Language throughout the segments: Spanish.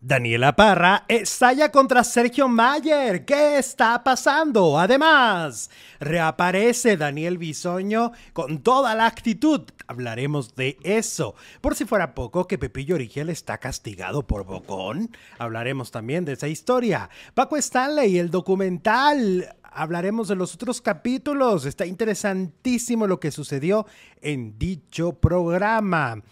Daniela Parra estalla contra Sergio Mayer. ¿Qué está pasando? Además, reaparece Daniel Bisoño con toda la actitud. Hablaremos de eso. Por si fuera poco, que Pepillo Origel está castigado por Bocón. Hablaremos también de esa historia. Paco Stanley, el documental. Hablaremos de los otros capítulos. Está interesantísimo lo que sucedió en dicho programa.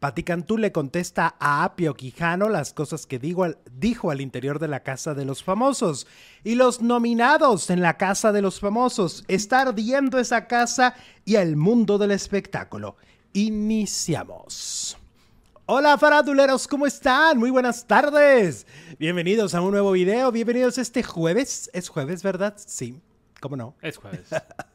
Pati Cantú le contesta a Apio Quijano las cosas que digo al, dijo al interior de la Casa de los Famosos. Y los nominados en la Casa de los Famosos. Está ardiendo esa casa y el mundo del espectáculo. Iniciamos. Hola faraduleros, ¿cómo están? Muy buenas tardes. Bienvenidos a un nuevo video. Bienvenidos este jueves. Es jueves, ¿verdad? Sí. ¿Cómo no? Es jueves.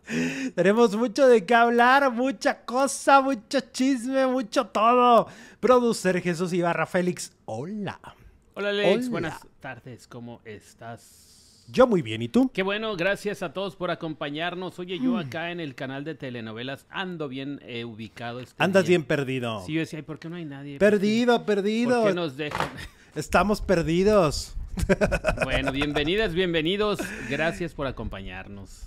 Tenemos mucho de qué hablar, mucha cosa, mucho chisme, mucho todo. Producer Jesús Ibarra Félix, hola. Hola Alex, buenas tardes, ¿cómo estás? Yo muy bien, ¿y tú? Qué bueno, gracias a todos por acompañarnos. Oye, yo acá en el canal de telenovelas ando bien eh, ubicado. Este Andas día. bien perdido. Sí, yo decía, ¿por qué no hay nadie? Perdido, perdido. ¿Por qué nos dejan? Estamos perdidos. Bueno, bienvenidas, bienvenidos. Gracias por acompañarnos.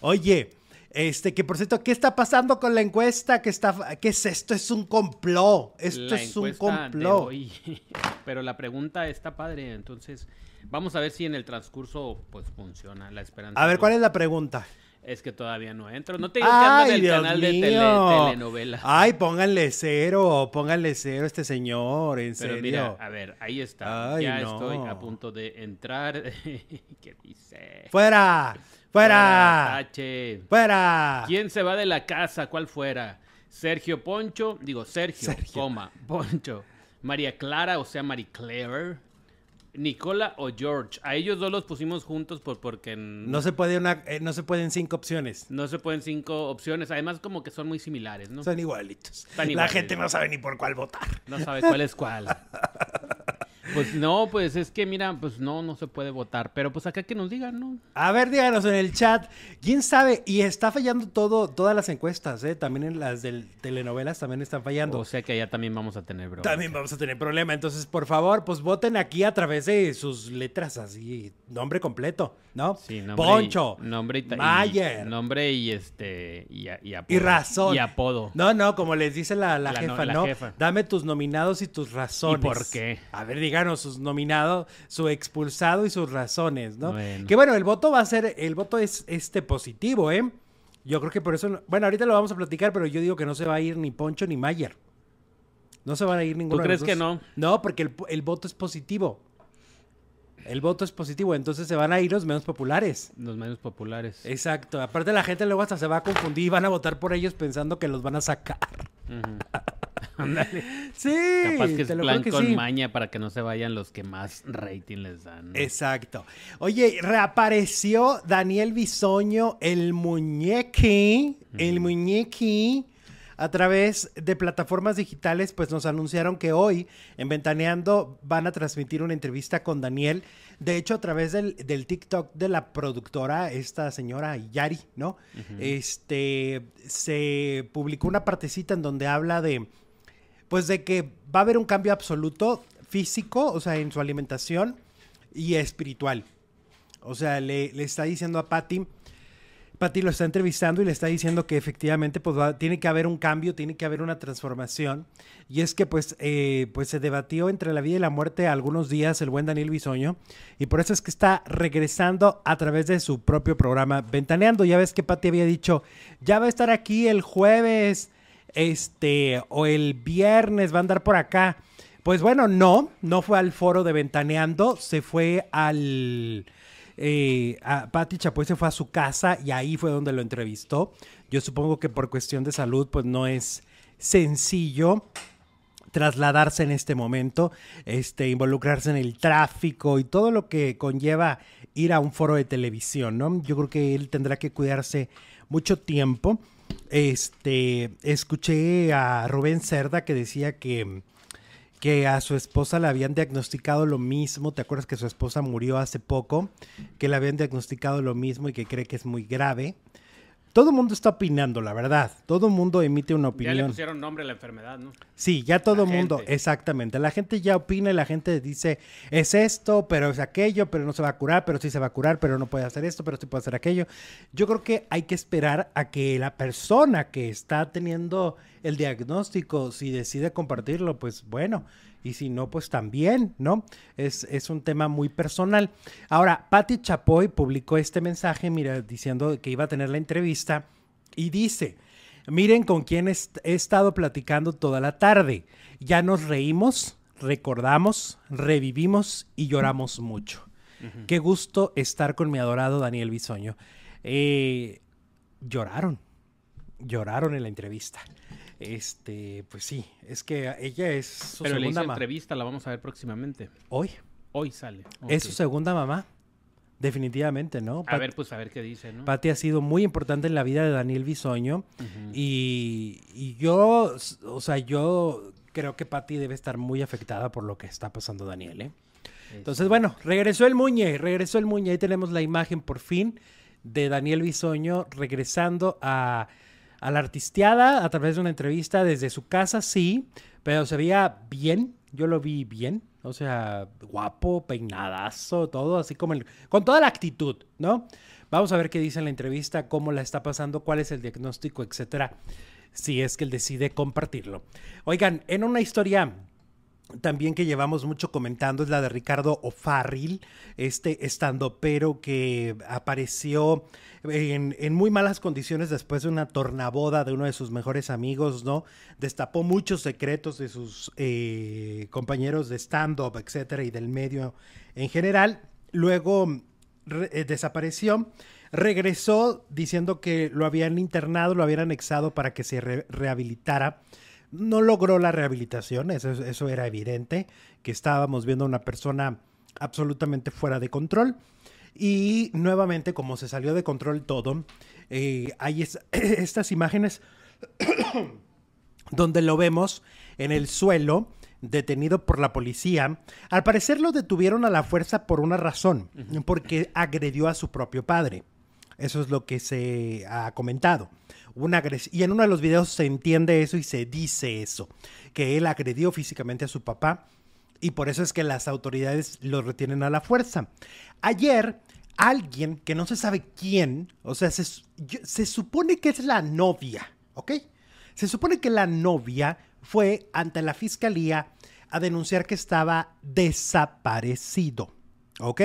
Oye, este, que por cierto, ¿qué está pasando con la encuesta? ¿Qué, está, qué es esto? Es un complot. Esto La es un complot. Pero la pregunta está padre, entonces vamos a ver si en el transcurso pues funciona la esperanza. A ver, ¿cuál es la pregunta? Es que todavía no entro. No te digo que ando en Ay, el Dios canal de mío. tele- telenovela. Ay, pónganle cero, pónganle cero a este señor, en Pero serio. mira, a ver, ahí está. Ay, ya no. estoy a punto de entrar. ¿Qué dice? ¡Fuera! ¡Fuera! Tache. ¡Fuera! ¿Quién se va de la casa? ¿Cuál fuera? Sergio Poncho, digo Sergio, Sergio. coma, Poncho. María Clara, o sea, Marie Claire. Nicola o George. A ellos dos los pusimos juntos por, porque No se puede una, eh, no se pueden cinco opciones. no se pueden cinco opciones. Además, como que son muy similares, ¿no? Son igualitos. Están La iguales. gente no sabe ni por cuál votar. No sabe cuál es cuál. Pues no, pues es que mira, pues no, no se puede votar. Pero pues acá que nos digan, ¿no? A ver, díganos en el chat. ¿Quién sabe? Y está fallando todo, todas las encuestas, ¿eh? También en las del telenovelas también están fallando. O sea que allá también vamos a tener, bro. También vamos a tener problema. Entonces, por favor, pues voten aquí a través de sus letras así, nombre completo, ¿no? Sí, nombre Poncho, y, nombre y, ta- y- Mayer. nombre y este y, apodo. Y razón. Y apodo. No, no, como les dice la, la La jefa, no- la ¿no? jefa. Dame tus nominados y tus razones. ¿Y por qué? A ver, díganos sus nominados, su expulsado y sus razones, ¿no? Bueno. Que bueno, el voto va a ser, el voto es este positivo, ¿eh? Yo creo que por eso, no- bueno, ahorita lo vamos a platicar, pero yo digo que no se va a ir ni Poncho ni Mayer. No se van a ir ninguno de crees los que no? No, porque el, el voto es positivo. El voto es positivo, entonces se van a ir los menos populares. Los medios populares. Exacto. Aparte la gente luego hasta se va a confundir y van a votar por ellos pensando que los van a sacar. Ujú. Ándale. Sí. Capaz que es plan que con sí. maña para que no se vayan los que más rating les dan. ¿no? Exacto. Oye, reapareció Daniel Bisoño, el muñequi, el muñequi, a través de plataformas digitales, pues nos anunciaron que hoy en Ventaneando van a transmitir una entrevista con Daniel. De hecho, a través del, del TikTok de la productora, esta señora Yari, ¿no? Este, se publicó una partecita en donde habla de, pues de que va a haber un cambio absoluto físico, o sea, en su alimentación y espiritual. O sea, le, le está diciendo a Patty, Patty lo está entrevistando y le está diciendo que efectivamente pues tiene que haber un cambio, tiene que haber una transformación. Y es que pues, eh, pues se debatió entre la vida y la muerte algunos días el buen Daniel Bisoño. Y por eso es que está regresando a través de su propio programa Ventaneando. Ya ves que Patty había dicho, ya va a estar aquí el jueves, este, o el viernes, va a andar por acá. Pues bueno, no, no fue al foro de Ventaneando, se fue al... Eh, a Patti Chapoy se fue a su casa y ahí fue donde lo entrevistó. Yo supongo que por cuestión de salud, pues no es sencillo trasladarse en este momento, este, involucrarse en el tráfico y todo lo que conlleva ir a un foro de televisión, ¿no? Yo creo que él tendrá que cuidarse mucho tiempo. Este, escuché a Rubén Cerda que decía que, que a su esposa le habían diagnosticado lo mismo. ¿Te acuerdas que su esposa murió hace poco? Que le habían diagnosticado lo mismo y que cree que es muy grave. Todo el mundo está opinando, la verdad. Todo el mundo emite una Ya le opinión. pusieron nombre a la enfermedad, ¿no? Sí, ya todo el mundo, gente. exactamente. La gente ya opina y la gente dice, es esto, pero es aquello, pero no se va a curar, pero sí se va a curar, pero no puede hacer esto, pero sí puede hacer aquello. Yo creo que hay que esperar a que la persona que está teniendo el diagnóstico, si decide compartirlo, pues bueno, y si no, pues también, ¿no? Es, es un tema muy personal. Ahora, Patti Chapoy publicó este mensaje, mira, diciendo que iba a tener la entrevista y dice, miren con quién est- he estado platicando toda la tarde. Ya nos reímos, recordamos, revivimos y lloramos mucho. Qué gusto estar con mi adorado Daniel Bisoño. Eh, lloraron, lloraron en la entrevista. Este, pues sí, es que ella es su Pero segunda mamá. entrevista, la vamos a ver próximamente. Hoy, Hoy sale. es su segunda mamá. Definitivamente, ¿no? A ver, pues a ver qué dice, ¿no? Patti ha sido muy importante en la vida de Daniel Bisoño. Y, y yo, o sea, yo creo que Patti debe estar muy afectada por lo que está pasando Daniel, ¿eh? Entonces, bueno, regresó el Muñe, regresó el Muñe. Ahí tenemos la imagen por fin de Daniel Bisoño regresando a, a la artisteada a través de una entrevista desde su casa, sí, pero se veía bien, yo lo vi bien, o sea, guapo, peinadazo, todo así como con toda la actitud, ¿no? Vamos a ver qué dice en la entrevista, cómo la está pasando, cuál es el diagnóstico, etcétera, si es que él decide compartirlo. Oigan, en una historia también que llevamos mucho comentando es la de Ricardo O'Farrill, este estandopero que apareció en, muy malas condiciones después de una tornaboda de uno de sus mejores amigos, ¿no? Destapó muchos secretos de sus eh, compañeros de stand-up, etcétera, y del medio en general. Luego eh, desapareció. Regresó diciendo que lo habían internado, lo habían anexado para que se re- rehabilitara. No logró la rehabilitación, eso, eso era evidente, que estábamos viendo a una persona absolutamente fuera de control. Y nuevamente, como se salió de control todo, eh, hay es- estas imágenes donde lo vemos en el suelo, detenido por la policía. Al parecer lo detuvieron a la fuerza por una razón, porque agredió a su propio padre. Eso es lo que se ha comentado. Y en uno de los videos se entiende eso y se dice eso, que él agredió físicamente a su papá y por eso es que las autoridades lo retienen a la fuerza. Ayer, alguien que no se sabe quién, o sea, se, se supone que es la novia, ¿ok? Se supone que la novia fue ante la fiscalía a denunciar que estaba desaparecido, ¿ok?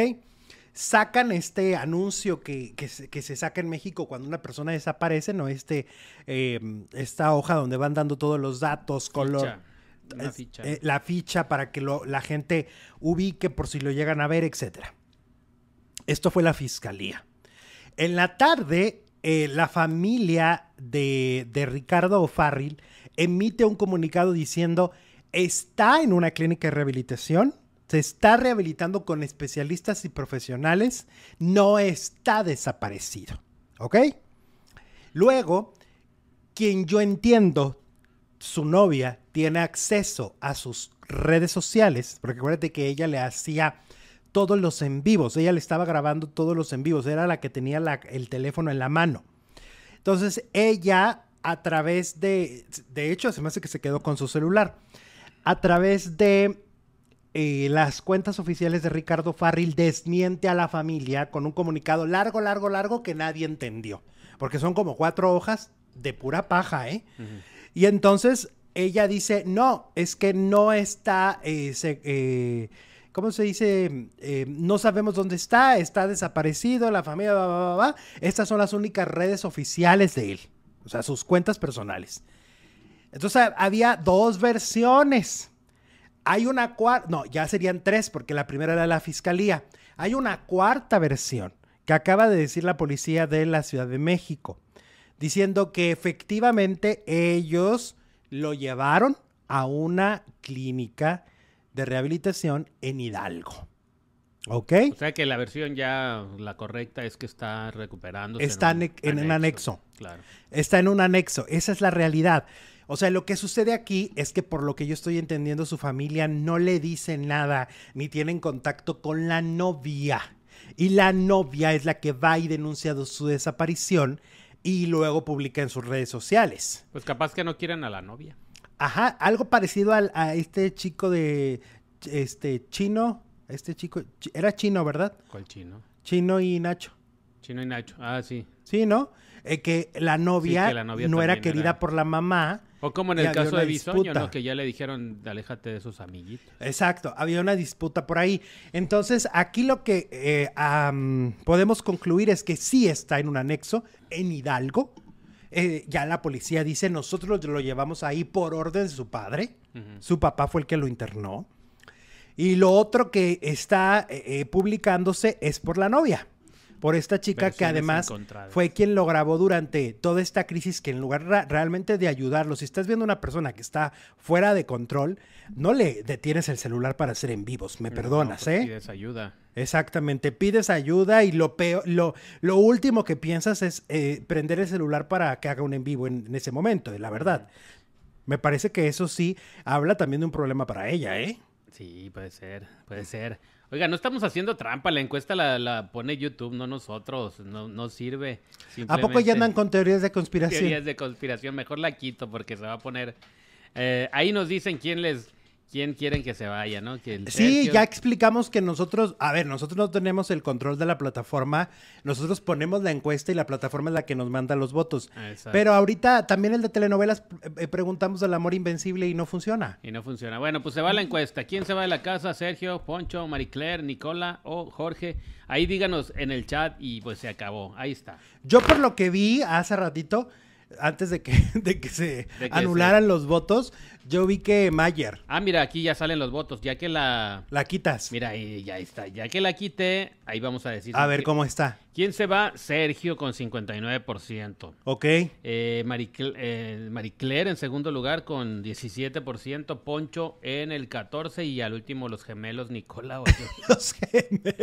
Sacan este anuncio que, que se, que se saca en México cuando una persona desaparece, ¿no? Este, eh, esta hoja donde van dando todos los datos, color, Ficha, es- ficha. eh, la ficha para que lo- la gente ubique por si lo llegan a ver, etcétera. Esto fue la fiscalía. En la tarde, eh, la familia de, de Ricardo O'Farrill emite un comunicado diciendo está en una clínica de rehabilitación, se está rehabilitando con especialistas y profesionales, no está desaparecido. ¿Ok? Luego, quien yo entiendo su novia tiene acceso a sus redes sociales, porque acuérdate que ella le hacía todos los en vivos, ella le estaba grabando todos los en vivos, era la que tenía el teléfono en la mano. Entonces ella a través de, de hecho se me hace que se quedó con su celular, a través de eh, las cuentas oficiales de Ricardo Farril desmiente a la familia con un comunicado largo, largo, largo que nadie entendió, porque son como cuatro hojas de pura paja, ¿eh? Y entonces ella dice, no, es que no está, eh, se- eh, ¿cómo se dice? Eh, no sabemos dónde está, está desaparecido, la familia, va, va, va, va. Estas son las únicas redes oficiales de él, o sea, sus cuentas personales. Entonces había dos versiones. Hay una cuarta, no, ya serían tres porque la primera era la fiscalía. Hay una cuarta versión que acaba de decir la policía de la Ciudad de México, diciendo que efectivamente ellos lo llevaron a una clínica de rehabilitación en Hidalgo. ¿Ok? O sea que la versión ya, la correcta es que está recuperando. Está en- en un anexo. Claro. Está en un anexo. Esa es la realidad. O sea, lo que sucede aquí es que por lo que yo estoy entendiendo, su familia no le dice nada ni tienen contacto con la novia. Y la novia es la que va y denuncia su desaparición y luego publica en sus redes sociales. Pues capaz que no quieren a la novia. Ajá, algo parecido al- a este chico de este chino, este chico chi- era chino, ¿verdad? ¿Cuál chino? Chino y Nacho. Chino y Nacho. Ah, sí. Sí, ¿no? Eh, que la novia, que la novia no era querida era- por la mamá. O como en el caso de Bisoño. ¿no? Que ya le dijeron, aléjate de esos amiguitos. Exacto, había una disputa por ahí. Entonces, aquí lo que eh, podemos concluir es que sí está en un anexo en Hidalgo. Eh, ya la policía dice, nosotros lo llevamos ahí por orden de su padre. Su papá fue el que lo internó. Y lo otro que está eh, eh, publicándose es por la novia. Por esta chica que además fue quien lo grabó durante toda esta crisis que en lugar realmente de ayudarlo, si estás viendo una persona que está fuera de control, no le detienes el celular para hacer en vivos, me perdonas, No, pues ¿eh? pides ayuda. Exactamente, pides ayuda y lo peor, lo, lo último que piensas es eh, prender el celular para que haga un en vivo en, en ese momento, la verdad. Me parece que eso sí habla también de un problema para ella, ¿eh? Sí, puede ser, puede ser. Oiga, no estamos haciendo trampa, la encuesta la, la pone YouTube, no nosotros, no, no sirve. ¿A poco ya andan con teorías de conspiración? teorías de conspiración? Mejor la quito porque se va a poner... eh, ahí nos dicen quién les... quién quieren que se vaya, ¿no? Que el Sí, Sergio- ya explicamos que nosotros, a ver, nosotros no tenemos el control de la plataforma, nosotros ponemos la encuesta y la plataforma es la que nos manda los votos. Ah, exacto. Pero ahorita también el de telenovelas eh, preguntamos del amor invencible y no funciona. Y no funciona. Bueno, pues se va la encuesta. ¿Quién se va de la casa? Sergio, Poncho, Marie-Claire, Nicola o Jorge. Ahí díganos en el chat y pues se acabó. Ahí está. Yo por lo que vi hace ratito, antes de que, de que se De que anularan los votos, yo vi que Mayer, Ah, mira, aquí ya salen los votos. Ya que la... la quitas. Mira, ahí ya está. Ya que la quité, ahí vamos a decir. A ver cómo está. ¿Quién se va? Sergio con 59%. Ok. Eh, Maricl- eh, Marie-Claire en segundo lugar con 17%. Poncho en el 14%. Y al último los gemelos Nicola o, Los gemelos.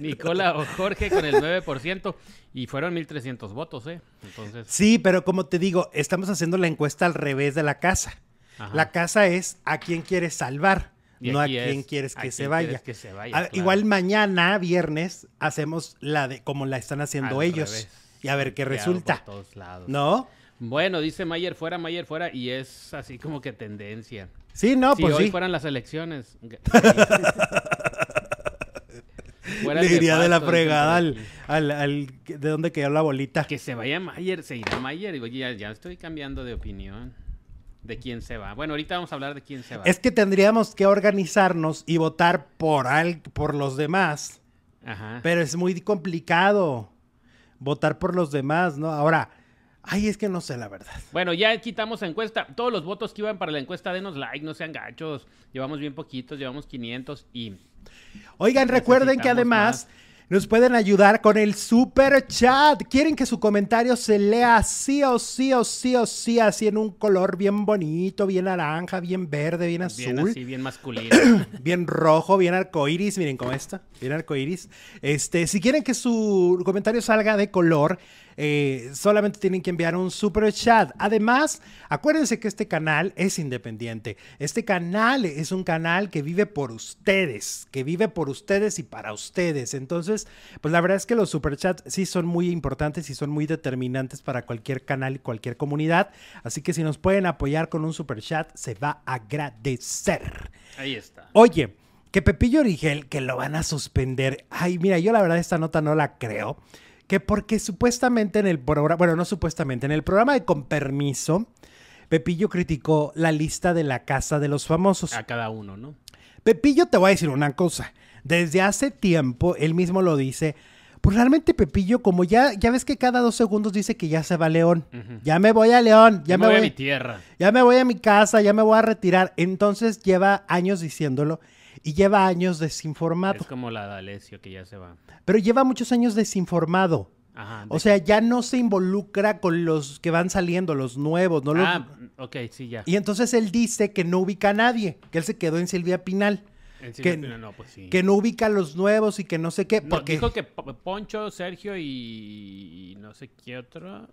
Nicola o Jorge con el 9%. Y fueron 1.300 votos, ¿eh? Entonces... Sí, pero como te digo, estamos haciendo la encuesta al revés de la casa. Ajá. La casa es a quién quieres salvar, Y no a es quién quieres a que se quién vaya. quieres que se vaya, Ah, claro. Igual mañana, viernes, hacemos la de como la están haciendo Al ellos. revés. Y a ver qué resulta. por todos lados. ¿No? Bueno, dice Mayer fuera, Mayer fuera, y es así como que tendencia. Sí, no, si pues hoy sí. fueran las elecciones. Fuera Le iría de la fregada al, al, al- de dónde quedó la bolita. Que se vaya Mayer, se irá Mayer. Y ya, ya estoy cambiando de opinión de quién se va. Bueno, ahorita vamos a hablar de quién se va. Es que tendríamos que organizarnos y votar por al, por los demás. Ajá. Pero es muy complicado votar por los demás, ¿no? Ahora, ay, es que no sé la verdad. Bueno, ya quitamos encuesta. Todos los votos que iban para la encuesta, denos like, no sean gachos. Llevamos bien poquitos, llevamos 500 y Oigan, recuerden que además nos pueden ayudar con el super chat. ¿Quieren que su comentario se lea sí o sí o sí o sí, así en un color bien bonito, bien naranja, bien verde, bien azul? bien así, bien masculino. bien rojo, bien arcoiris, miren cómo está, bien arcoiris. Este, si quieren que su comentario salga de color, eh, solamente tienen que enviar un super chat. Además, acuérdense que este canal es independiente. Este canal es un canal que vive por ustedes, que vive por ustedes y para ustedes. Entonces, pues la verdad es que los super chats sí son muy importantes y son muy determinantes para cualquier canal y cualquier comunidad. Así que si nos pueden apoyar con un super chat, se va a agradecer. Ahí está. Oye, que Pepillo Origel, que lo van a suspender. Ay, mira, yo la verdad esta nota no la creo. Que porque supuestamente en el programa, bueno, no supuestamente, en el programa de Con Permiso, Pepillo criticó la lista de la casa de los famosos. A cada uno, ¿no? Pepillo, te voy a decir una cosa. Desde hace tiempo, él mismo lo dice. Pues realmente Pepillo, como ya, ya ves que cada dos segundos dice que ya se va a León. Ya me voy a León. Ya, Ya me voy voy a mi tierra. ya me voy a mi casa, ya me voy a retirar. Entonces lleva años diciéndolo y lleva años desinformado. Es como la de Alessio que ya se va. Pero lleva muchos años desinformado. Ajá. O sea, ya no se involucra con los que van saliendo, los nuevos, ¿no? Los- Ah, ok, sí, ya. Y entonces él dice que no ubica a nadie, que él se quedó en Silvia Pinal, En que- Silvia- no, pues sí. que no ubica a los nuevos y que no sé qué. No, Porque... dijo que Poncho, Sergio y... y no sé qué otro,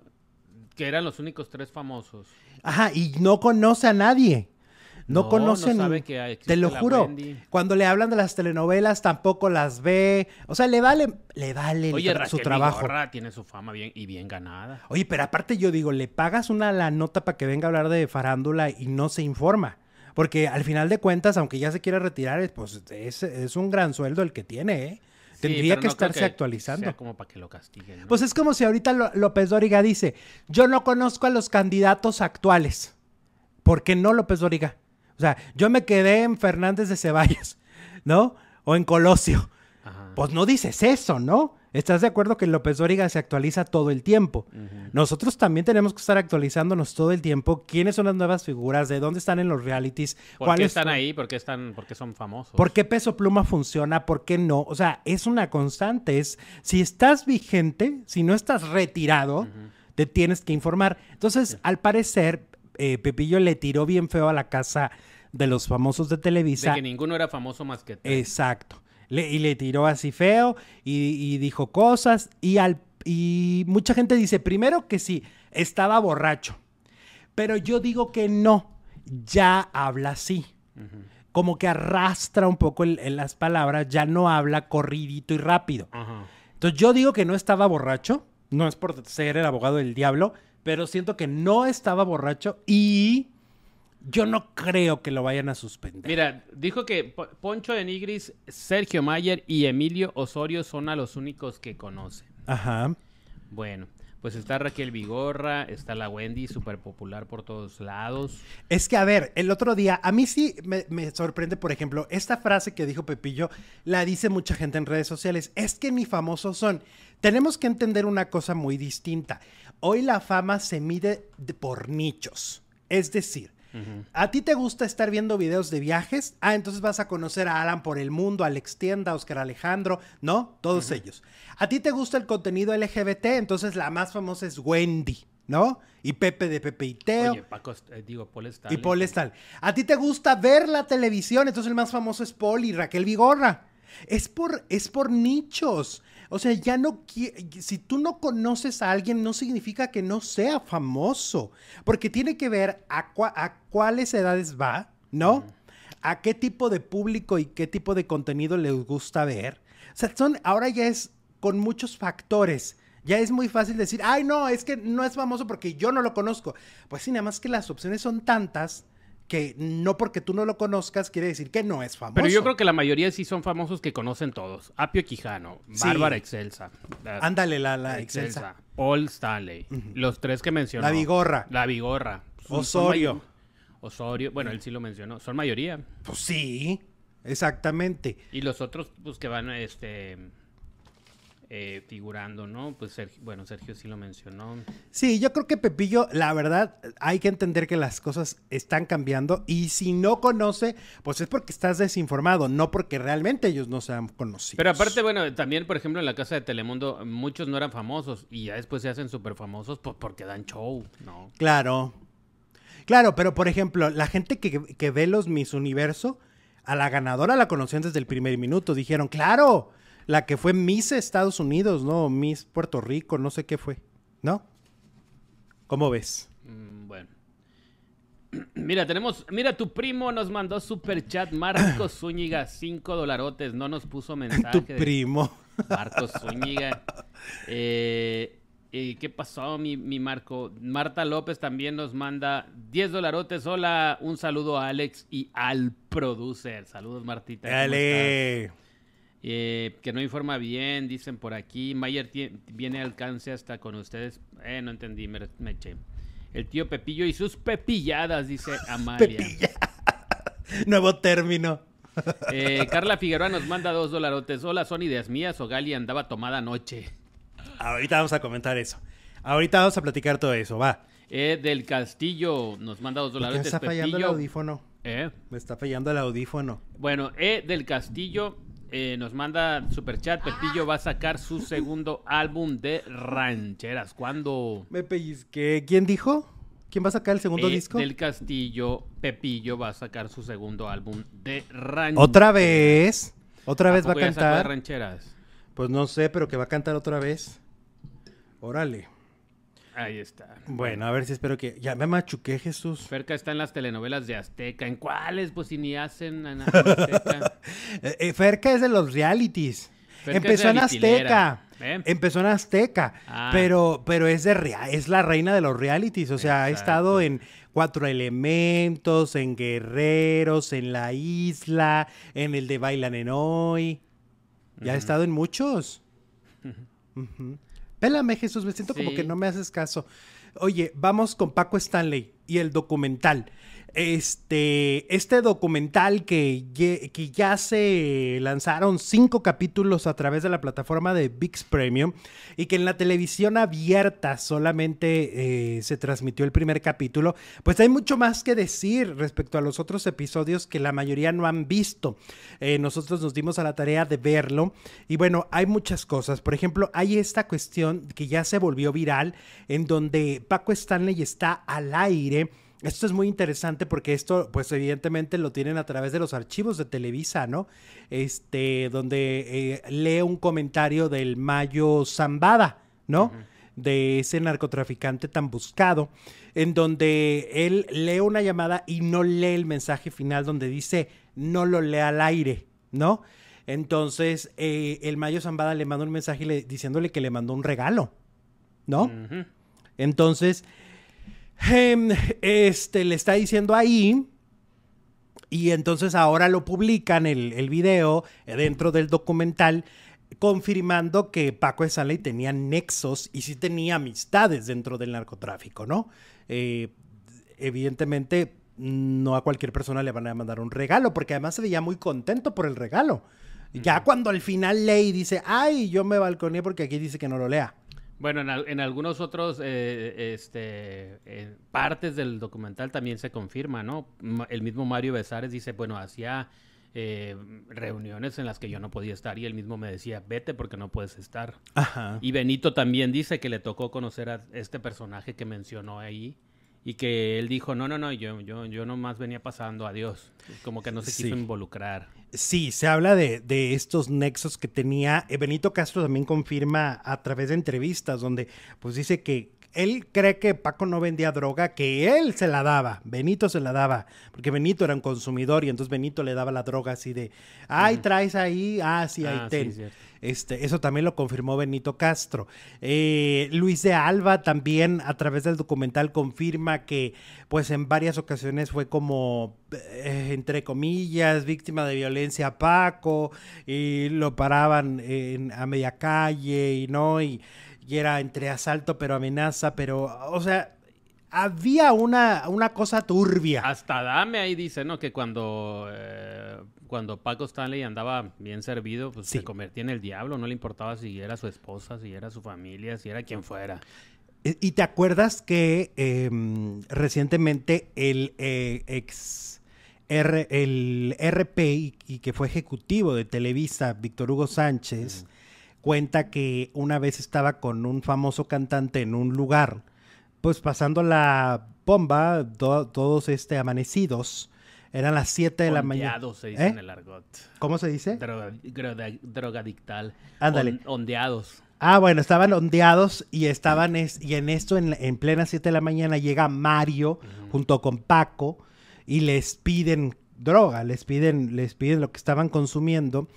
que eran los únicos tres famosos. Ajá, y no conoce a nadie. No, No, conoce no sabe que Te lo juro. Wendy. Cuando le hablan de las telenovelas tampoco las ve. O sea, le vale, le vale Oye, tra- su trabajo. Vigorra tiene su fama bien y bien ganada. Oye, pero aparte yo digo, le pagas una la nota para que venga a hablar de farándula y no se informa. Porque al final de cuentas, aunque ya se quiera retirar, es- pues es, es un gran sueldo el que tiene, ¿eh? Sí, Tendría que no estarse actualizando. Sea como para que lo castiguen. ¿no? Pues es como si ahorita López Dóriga dice, yo no conozco a los candidatos actuales. ¿Por qué no López Dóriga? O sea, yo me quedé en Fernández de Ceballos, ¿no? O en Colosio. Ajá. Pues no dices eso, ¿no? ¿Estás de acuerdo que López Dóriga se actualiza todo el tiempo? Nosotros también tenemos que estar actualizándonos todo el tiempo. ¿Quiénes son las nuevas figuras? ¿De dónde están en los realities? ¿Por qué ¿Cuáles están ahí? ¿Por qué, están, por qué son famosos? ¿Por qué Peso Pluma funciona? ¿Por qué no? O sea, es una constante. Es, si estás vigente, si no estás retirado, te tienes que informar. Entonces, al parecer, eh, Pepillo le tiró bien feo a la casa de los famosos de De Televisa. que ninguno era famoso más que tres. Exacto. Le- y le tiró así feo y, y dijo cosas. Y, al, y mucha gente dice, primero que sí, estaba borracho. Pero yo digo que no, ya habla así. Como que arrastra un poco el- el- las palabras, ya no habla corridito y rápido. Entonces yo digo que no estaba borracho, no es por ser el abogado del diablo, pero siento que no estaba borracho y yo no creo que lo vayan a suspender. Mira, dijo que Po- Poncho de Nigris, Sergio Mayer y Emilio Osorio son a los únicos que conoce. Ajá. Bueno, pues está Raquel Vigorra, está la Wendy, súper popular por todos lados. Es que, a ver, el otro día, a mí sí me, me sorprende, por ejemplo, esta frase que dijo Pepillo, la dice mucha gente en redes sociales, es que ni famosos son. Tenemos que entender una cosa muy distinta. Hoy la fama se mide de- por nichos. Es decir, ¿a ti te gusta estar viendo videos de viajes? Ah, entonces vas a conocer a Alan por el mundo, Alex Tienda, Oscar Alejandro, ¿no? Todos ellos. ¿A ti te gusta el contenido LGBT? Entonces la más famosa es Wendy, ¿no? Y Pepe de Pepe y Teo. Oye, Paco, eh, digo, Paul Y Stanley. Paul Stanley. A ti te gusta ver la televisión, entonces el más famoso es Paul y Raquel Vigorra. Es por, es por nichos. O sea, ya no si tú no conoces a alguien, no significa que no sea famoso. Porque tiene que ver a, cua- a cuáles edades va, ¿no? A qué tipo de público y qué tipo de contenido les gusta ver. O sea, son, ahora ya es con muchos factores. Ya es muy fácil decir, ay, no, es que no es famoso porque yo no lo conozco. Pues sí, nada más que las opciones son tantas que no porque tú no lo conozcas quiere decir que no es famoso. Pero yo creo que la mayoría sí son famosos que conocen todos. Apio Quijano, Sí. Bárbara Excelsa. Ándale, la, la excelsa. Paul Stanley. Los tres que mencionó. La Vigorra. La Vigorra. Son- Osorio. son Osorio. Bueno, él sí lo mencionó. Son mayoría. Pues sí, exactamente. Y los otros, pues que van este eh, figurando, ¿no? Pues Sergio, bueno, Sergio sí lo mencionó. Sí, yo creo que Pepillo, la verdad, hay que entender que las cosas están cambiando y si no conoce, pues es porque estás desinformado, no porque realmente ellos no sean conocidos. Pero aparte, bueno, también, por ejemplo, en la casa de Telemundo, muchos no eran famosos y ya después se hacen súper famosos pues, porque dan show, ¿no? Claro. Claro, pero por ejemplo, la gente que, que ve los Miss Universo, a la ganadora la conocían desde el primer minuto. Dijeron, claro, la que fue Miss Estados Unidos, ¿no? Miss Puerto Rico, no sé qué fue, ¿no? ¿Cómo ves? Mm, bueno. Mira, tenemos, mira, tu primo nos mandó super chat, Marcos Zúñiga, cinco dolarotes, no nos puso mensaje. Tu de- primo. Marcos Zúñiga. Eh, eh, ¿Qué pasó, mi, mi Marco? Marta López también nos manda 10 dolarotes. Hola, un saludo a Alex y al producer. Saludos, Martita. Dale. Eh, que no informa bien, dicen por aquí. Mayer viene a alcance hasta con ustedes. Eh, no entendí, me, me eché. El tío Pepillo y sus pepilladas, dice Amalia. Pepilla. Nuevo término. Eh, Carla Figueroa nos manda dos dolarotes. Hola, ¿son ideas mías o Gali andaba tomada anoche? Ahorita vamos a comentar eso. Ahorita vamos a platicar todo eso, va. Eh, del Castillo nos manda dos ¿Por qué me está fallando el audífono? Eh, Me está fallando el audífono. Bueno, E del Castillo eh, nos manda superchat. Pepillo va a sacar su segundo álbum de rancheras. ¿Cuándo? Me pellizqué. ¿Quién dijo? ¿Quién va a sacar el segundo E disco? del Castillo, Pepillo va a sacar su segundo álbum de rancheras. ¿Otra vez? ¿Otra vez va a de cantar? rancheras? Pues no sé, pero que va a cantar otra vez. Órale. Ahí está. Bueno, a ver si espero que. Ya me machuqué, Jesús. Ferca está en las telenovelas de Azteca. ¿En cuáles? Pues si ni hacen en Azteca. Eh, eh, Ferca es de los realities. Ferca es Empezó en. Azteca. ¿Eh? Empezó en Azteca. Ah. Pero, pero es de rea- es la reina de los realities. O sea, ha estado en Cuatro Elementos, en Guerreros, en La Isla, en el de Bailan en Hoy. Ya ha estado en muchos. Pélame, Jesús, me siento como que no me haces caso. Oye, vamos con Paco Stanley y el documental. Este, este documental que, que ya se lanzaron cinco capítulos a través de la plataforma de VIX Premium y que en la televisión abierta solamente eh, se transmitió el primer capítulo, pues hay mucho más que decir respecto a los otros episodios que la mayoría no han visto. Eh, nosotros nos dimos a la tarea de verlo y bueno, hay muchas cosas. Por ejemplo, hay esta cuestión que ya se volvió viral en donde Paco Stanley está al aire. Esto es muy interesante porque esto, pues evidentemente lo tienen a través de los archivos de Televisa, ¿no? Este, donde eh, lee un comentario del Mayo Zambada, ¿no? De ese narcotraficante tan buscado, en donde él lee una llamada y no lee el mensaje final donde dice no lo lea al aire, ¿no? Entonces, eh, el Mayo Zambada le manda un mensaje le- diciéndole que le mandó un regalo, ¿no? Entonces, este le está diciendo ahí. Y entonces ahora lo publican el, el video eh, dentro del documental, confirmando que Paco Stanley tenía nexos y sí tenía amistades dentro del narcotráfico, ¿no? Eh, evidentemente, no a cualquier persona le van a mandar un regalo, porque además se veía muy contento por el regalo. Ya cuando al final lee y dice, ay, yo me balconeé porque aquí dice que no lo lea. Bueno, en, al- en algunos otros eh, este, eh, partes del documental también se confirma, ¿no? El mismo Mario Besares dice, bueno, hacía eh, reuniones en las que yo no podía estar y él mismo me decía, vete porque no puedes estar. Ajá. Y Benito también dice que le tocó conocer a este personaje que mencionó ahí y que él dijo, no, no, no, yo, yo, yo nomás venía pasando, adiós. Como que no se quiso Sí. involucrar. Sí, se habla de, de estos nexos que tenía. Eh, Benito Castro también confirma a través de entrevistas donde pues dice que él cree que Paco no vendía droga, que él se la daba, Benito se la daba, porque Benito era un consumidor y entonces Benito le daba la droga así de, ay, traes ahí, ah, sí, ahí Ah, ten. Este, eso también lo confirmó Benito Castro. Eh, Luis de Alba también a través del documental confirma que pues en varias ocasiones fue como, eh, entre comillas, víctima de violencia a Paco y lo paraban en- a media calle y no, y, y era entre asalto pero amenaza, pero, o sea, había una, una cosa turbia. Hasta Dame ahí dice, ¿no? Que cuando, eh, cuando Paco Stanley andaba bien servido, pues Sí. se convertía en el diablo. No le importaba si era su esposa, si era su familia, si era quien fuera. E- ¿Y te acuerdas que em, recientemente el eh, ex R- el RP y, y que fue ejecutivo de Televisa, Víctor Hugo Sánchez, cuenta que una vez estaba con un famoso cantante en un lugar, pues pasando la bomba, to- todos este, amanecidos, eran las 7 de la mañana. Ondeados se dice ¿Eh? en el argot. ¿Cómo se dice? Droga, droga- drogadictal. Ándale. On- ondeados. Ah, bueno, estaban ondeados y estaban es- y en esto en, en plena 7 de la mañana llega Mario junto con Paco y les piden droga, les piden les piden lo que estaban consumiendo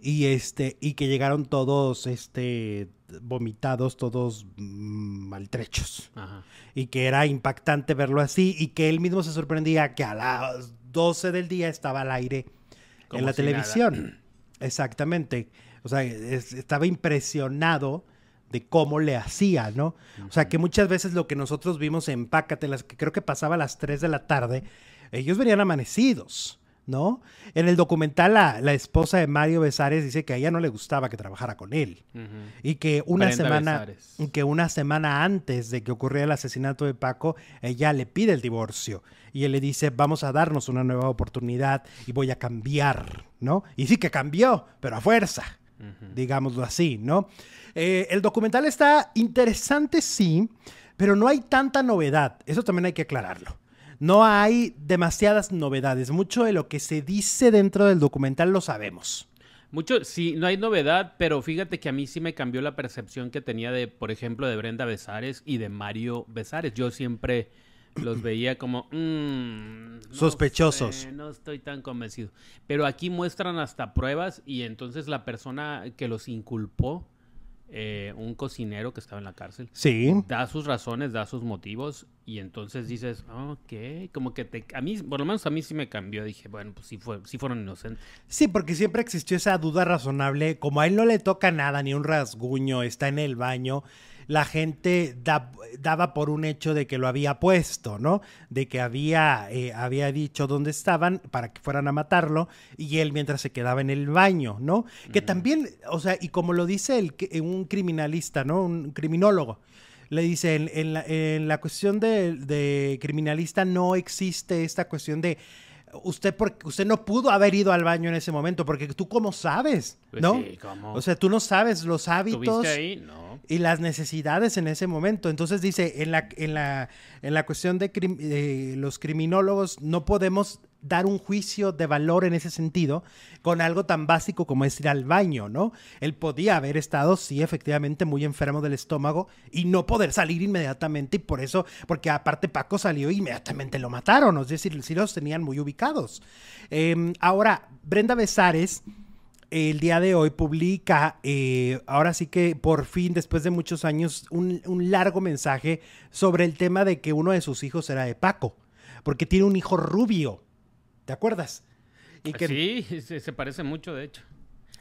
y este y que llegaron todos este vomitados, todos mm, maltrechos Ajá. y que era impactante verlo así y que él mismo se sorprendía que a las 12 del día estaba al aire Como en la si nada. televisión. Exactamente. O sea, es- estaba impresionado de cómo le hacía, ¿no? O sea, que muchas veces lo que nosotros vimos en Pácatelas, que creo que pasaba a las 3 de la tarde, ellos venían amanecidos, ¿no? En el documental, la, la esposa de Mario Besares dice que a ella no le gustaba que trabajara con él. Y que una Brenda semana, Besares. que una semana antes de que ocurriera el asesinato de Paco, ella le pide el divorcio. Y él le dice, vamos a darnos una nueva oportunidad y voy a cambiar, ¿no? Y sí que cambió, pero a fuerza, digámoslo así, ¿no? Eh, el documental está interesante, sí, pero no hay tanta novedad. Eso también hay que aclararlo. No hay demasiadas novedades. Mucho de lo que se dice dentro del documental lo sabemos. Mucho, sí, no hay novedad, pero fíjate que a mí sí me cambió la percepción que tenía de, por ejemplo, de Brenda Besares y de Mario Besares. Yo siempre los veía como mm, sospechosos. no estoy tan convencido. Pero aquí muestran hasta pruebas y entonces la persona que los inculpó eh, un cocinero que estaba en la cárcel. Sí. Da sus razones, da sus motivos y entonces dices, ok, como que te, a mí, por lo menos a mí sí me cambió. Dije, bueno, pues sí, fue, sí fueron inocentes. Sí, porque siempre existió esa duda razonable, como a él no le toca nada, ni un rasguño, está en el baño la gente daba por un hecho de que lo había puesto, ¿no? De que había, eh, había dicho dónde estaban para que fueran a matarlo y él mientras se quedaba en el baño, ¿no? Que también, o sea, y como lo dice el, un criminalista, ¿no? Un criminólogo le dice, en, la, cuestión de, de, criminalista no existe esta cuestión de usted porque usted no pudo haber ido al baño en ese momento porque tú cómo sabes, pues ¿no? O sea, tú no sabes los hábitos y las necesidades en ese momento. Entonces dice, en la en la en la cuestión de, de los criminólogos no podemos dar un juicio de valor en ese sentido con algo tan básico como es ir al baño, ¿no? Él podía haber estado, sí, efectivamente, muy enfermo del estómago y no poder salir inmediatamente y por eso, porque aparte Paco salió y inmediatamente lo mataron, es decir, sí los tenían muy ubicados. Em, ahora, Brenda Besares el día de hoy publica, eh, ahora sí que por fin, después de muchos años, un, un, largo mensaje sobre el tema de que uno de sus hijos era de Paco, porque tiene un hijo rubio. ¿Te acuerdas? Y que... Sí, se, parece mucho, de hecho.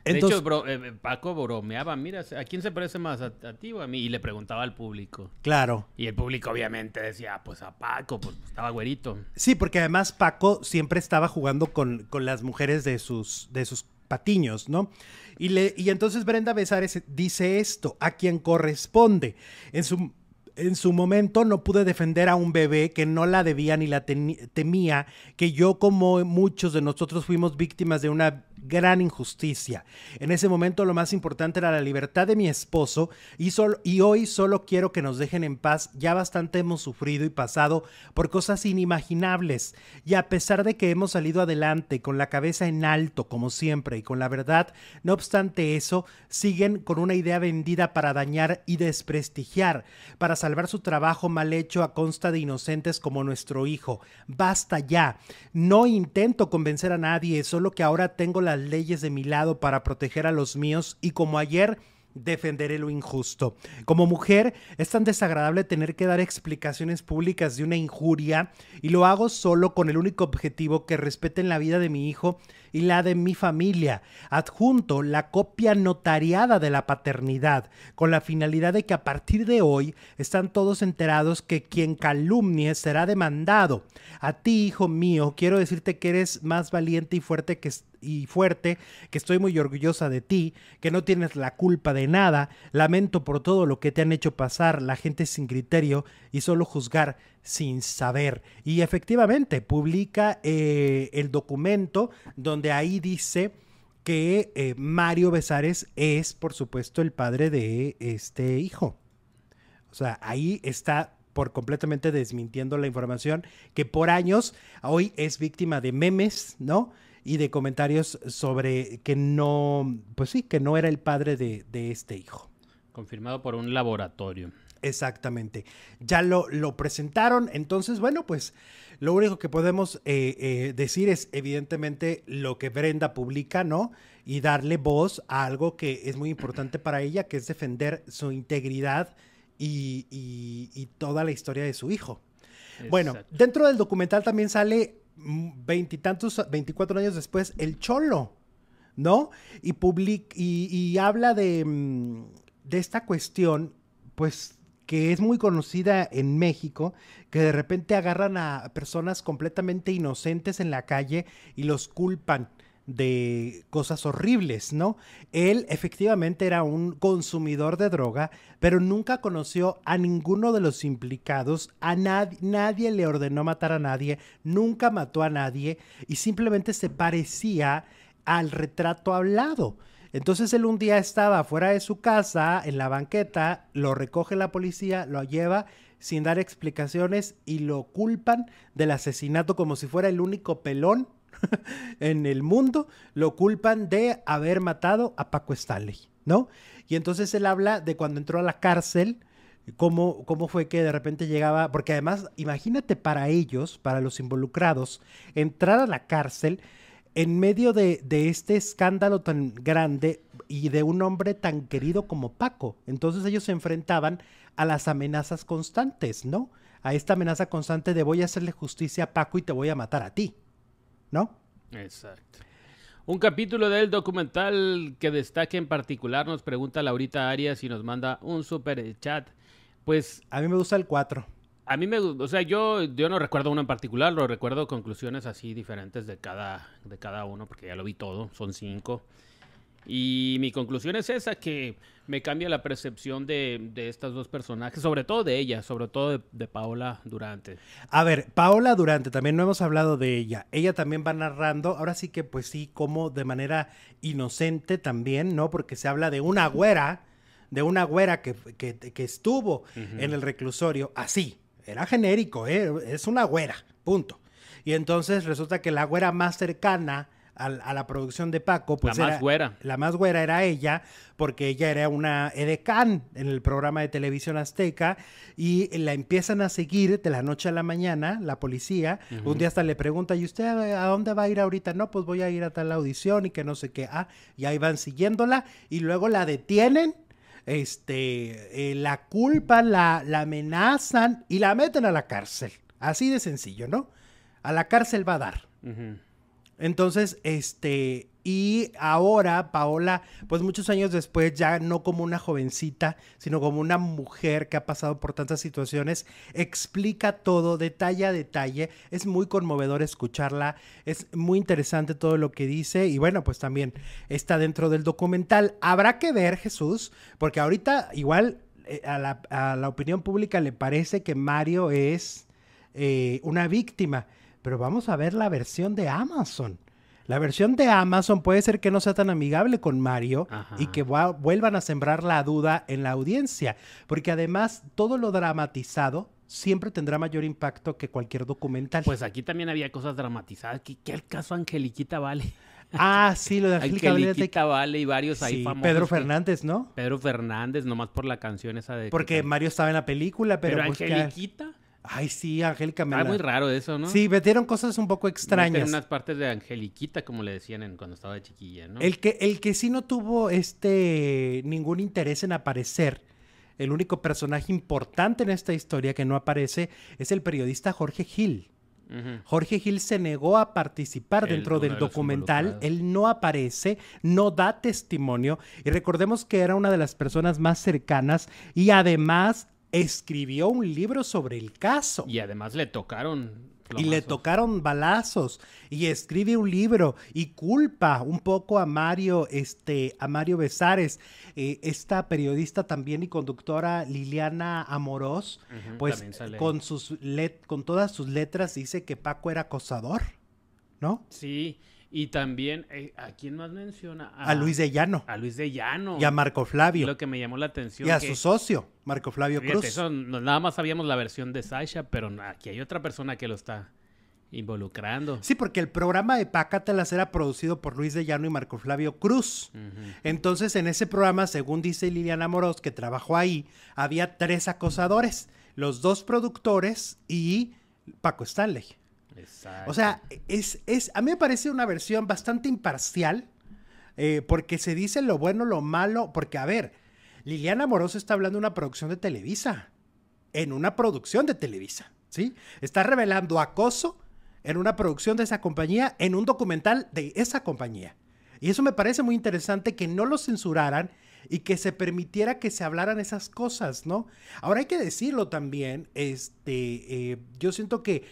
De hecho, eh, Paco bromeaba, mira, ¿a quién se parece más? ¿A, ti o a mí? Y le preguntaba al público. Claro. Y el público obviamente decía, ah, pues a Paco, pues estaba güerito. Sí, porque además Paco siempre estaba jugando con, con las mujeres de sus, de sus patiños, ¿no? Y, le, y entonces Brenda Besares dice esto, a quien corresponde. En su en su momento no pude defender a un bebé que no la debía ni la temía, que yo como muchos de nosotros fuimos víctimas de una gran injusticia. En ese momento lo más importante era la libertad de mi esposo y, y hoy solo quiero que nos dejen en paz. Ya bastante hemos sufrido y pasado por cosas inimaginables y a pesar de que hemos salido adelante con la cabeza en alto como siempre y con la verdad, no obstante eso, siguen con una idea vendida para dañar y desprestigiar, para salvar su trabajo mal hecho a consta de inocentes como nuestro hijo. Basta ya. No intento convencer a nadie, solo que ahora tengo leyes de mi lado para proteger a los míos y como ayer defenderé lo injusto. Como mujer, es tan desagradable tener que dar explicaciones públicas de una injuria y lo hago solo con el único objetivo que respeten la vida de mi hijo y la de mi familia. Adjunto la copia notariada de la paternidad, con la finalidad de que a partir de hoy están todos enterados que quien calumnie será demandado. A ti, hijo mío, quiero decirte que eres más valiente y fuerte que y fuerte, que estoy muy orgullosa de ti, que no tienes la culpa de nada, lamento por todo lo que te han hecho pasar la gente sin criterio y solo juzgar sin saber. Y efectivamente, publica eh, el documento donde ahí dice que eh, Mario Besares es, por supuesto, el padre de este hijo. O sea, ahí está por completamente desmintiendo la información que por años hoy es víctima de memes, ¿no? Y de comentarios sobre que no, pues sí, que no era el padre de, de este hijo. Confirmado por un laboratorio. Exactamente. Ya lo, lo, presentaron, entonces, bueno, pues lo único que podemos eh, eh, decir es evidentemente lo que Brenda publica, ¿no? Y darle voz a algo que es muy importante para ella, que es defender su integridad y, y, toda la historia de su hijo. Bueno, dentro del documental también sale veintitantos, veinticuatro años después, el Cholo, ¿no? Y, public, y, y habla de, mm, de esta cuestión, pues que es muy conocida en México, que de repente agarran a personas completamente inocentes en la calle y los culpan de cosas horribles, ¿no? Él efectivamente era un consumidor de droga, pero nunca conoció a ninguno de los implicados, a nadie, nadie le ordenó matar a nadie, nunca mató a nadie y simplemente se parecía al retrato hablado. Entonces él un día estaba fuera de su casa, en la banqueta, lo recoge la policía, lo lleva sin dar explicaciones y lo culpan del asesinato como si fuera el único pelón en el mundo lo culpan de haber matado a Paco Stanley, ¿no? Y entonces él habla de cuando entró a la cárcel, cómo, cómo fue que de repente llegaba, porque además, imagínate para ellos, para los involucrados, entrar a la cárcel en medio de, de, este escándalo tan grande y de un hombre tan querido como Paco. Entonces ellos se enfrentaban a las amenazas constantes, ¿no? A esta amenaza constante de voy a hacerle justicia a Paco y te voy a matar a ti, ¿no? Exacto. Un capítulo del documental que destaque en particular nos pregunta Laurita Arias y nos manda un super chat. Pues a mí me gusta el 4. A mí me o sea, yo, yo no recuerdo uno en particular, lo recuerdo conclusiones así diferentes de cada, de cada uno, porque ya lo vi todo, son cinco. Y mi conclusión es esa, que me cambia la percepción de, de estos dos personajes, sobre todo de ella, sobre todo de, Paola Durante. A ver, Paola Durante, también no hemos hablado de ella. Ella también va narrando, ahora sí que pues sí, como de manera inocente también, ¿no? Porque se habla de una güera, de una güera que, que, que estuvo en el reclusorio así. Era genérico, ¿eh? Es una güera, punto. Y entonces resulta que la güera más cercana a, la producción de Paco, pues la más güera. La más güera era ella, porque ella era una edecán en el programa de televisión azteca y la empiezan a seguir de la noche a la mañana, la policía. Un día hasta le pregunta, ¿y usted a dónde va a ir ahorita? No, pues voy a ir a tal audición y que no sé qué. Ah, y ahí van siguiéndola y luego la detienen este, eh, la culpan, la, la, amenazan y la meten a la cárcel. Así de sencillo, ¿no? A la cárcel va a dar. Entonces, este, y ahora Paola, pues muchos años después, ya no como una jovencita, sino como una mujer que ha pasado por tantas situaciones, explica todo detalle a detalle. Es muy conmovedor escucharla, es muy interesante todo lo que dice y bueno, pues también está dentro del documental. Habrá que ver, Jesús, porque ahorita igual eh, a, la, opinión pública le parece que Mario es eh, una víctima pero vamos a ver la versión de Amazon. La versión de Amazon puede ser que no sea tan amigable con Mario y que vuelvan a sembrar la duda en la audiencia, porque además todo lo dramatizado siempre tendrá mayor impacto que cualquier documental. Pues aquí también había cosas dramatizadas. ¿Qué, qué el caso Angeliquita Vale? Ah, sí, lo de Angeliquita, Angeliquita Vale y varios ahí famosos. Pedro Fernández, ¿no? Pedro Fernández, nomás por la canción esa de... Porque Mario estaba en la película, pero... Pero Angeliquita... Ay, sí, Angélica me. muy raro eso, ¿no? Sí, metieron cosas un poco extrañas. Unas partes de Angeliquita, como le decían en, cuando estaba de chiquilla, ¿no? El que, el que sí no tuvo este ningún interés en aparecer, el único personaje importante en esta historia que no aparece, es el periodista Jorge Gil. Jorge Gil se negó a participar dentro del documental, él no aparece, no da testimonio y recordemos que era una de las personas más cercanas y además escribió un libro sobre el caso. Y además le tocaron. Y le tocaron balazos y escribe un libro y culpa un poco a Mario, este, a Mario Besares, eh, esta periodista también y conductora Liliana Amorós, pues con sus con todas sus letras dice que Paco era acosador, ¿no? Sí. Y también, eh, ¿a quién más menciona? A, Luis de Llano. A Luis de Llano. Y a Marco Flavio. Lo que me llamó la atención. Y a su socio, Marco Flavio Cruz. Eso, nada más sabíamos la versión de Sasha, pero aquí hay otra persona que lo está involucrando. Sí, porque el programa de Pácatelas era producido por Luis de Llano y Marco Flavio Cruz. Entonces, en ese programa, según dice Liliana Moros, que trabajó ahí, había tres acosadores, los dos productores y Paco Stanley. O sea, es, es, a mí me parece una versión bastante imparcial, eh, porque se dice lo bueno, lo malo, porque a ver, Liliana Moroso está hablando de una producción de Televisa, en una producción de Televisa, ¿sí? Está revelando acoso en una producción de esa compañía, en un documental de esa compañía. Y eso me parece muy interesante que no lo censuraran y que se permitiera que se hablaran esas cosas, ¿no? Ahora hay que decirlo también, este, eh, yo siento que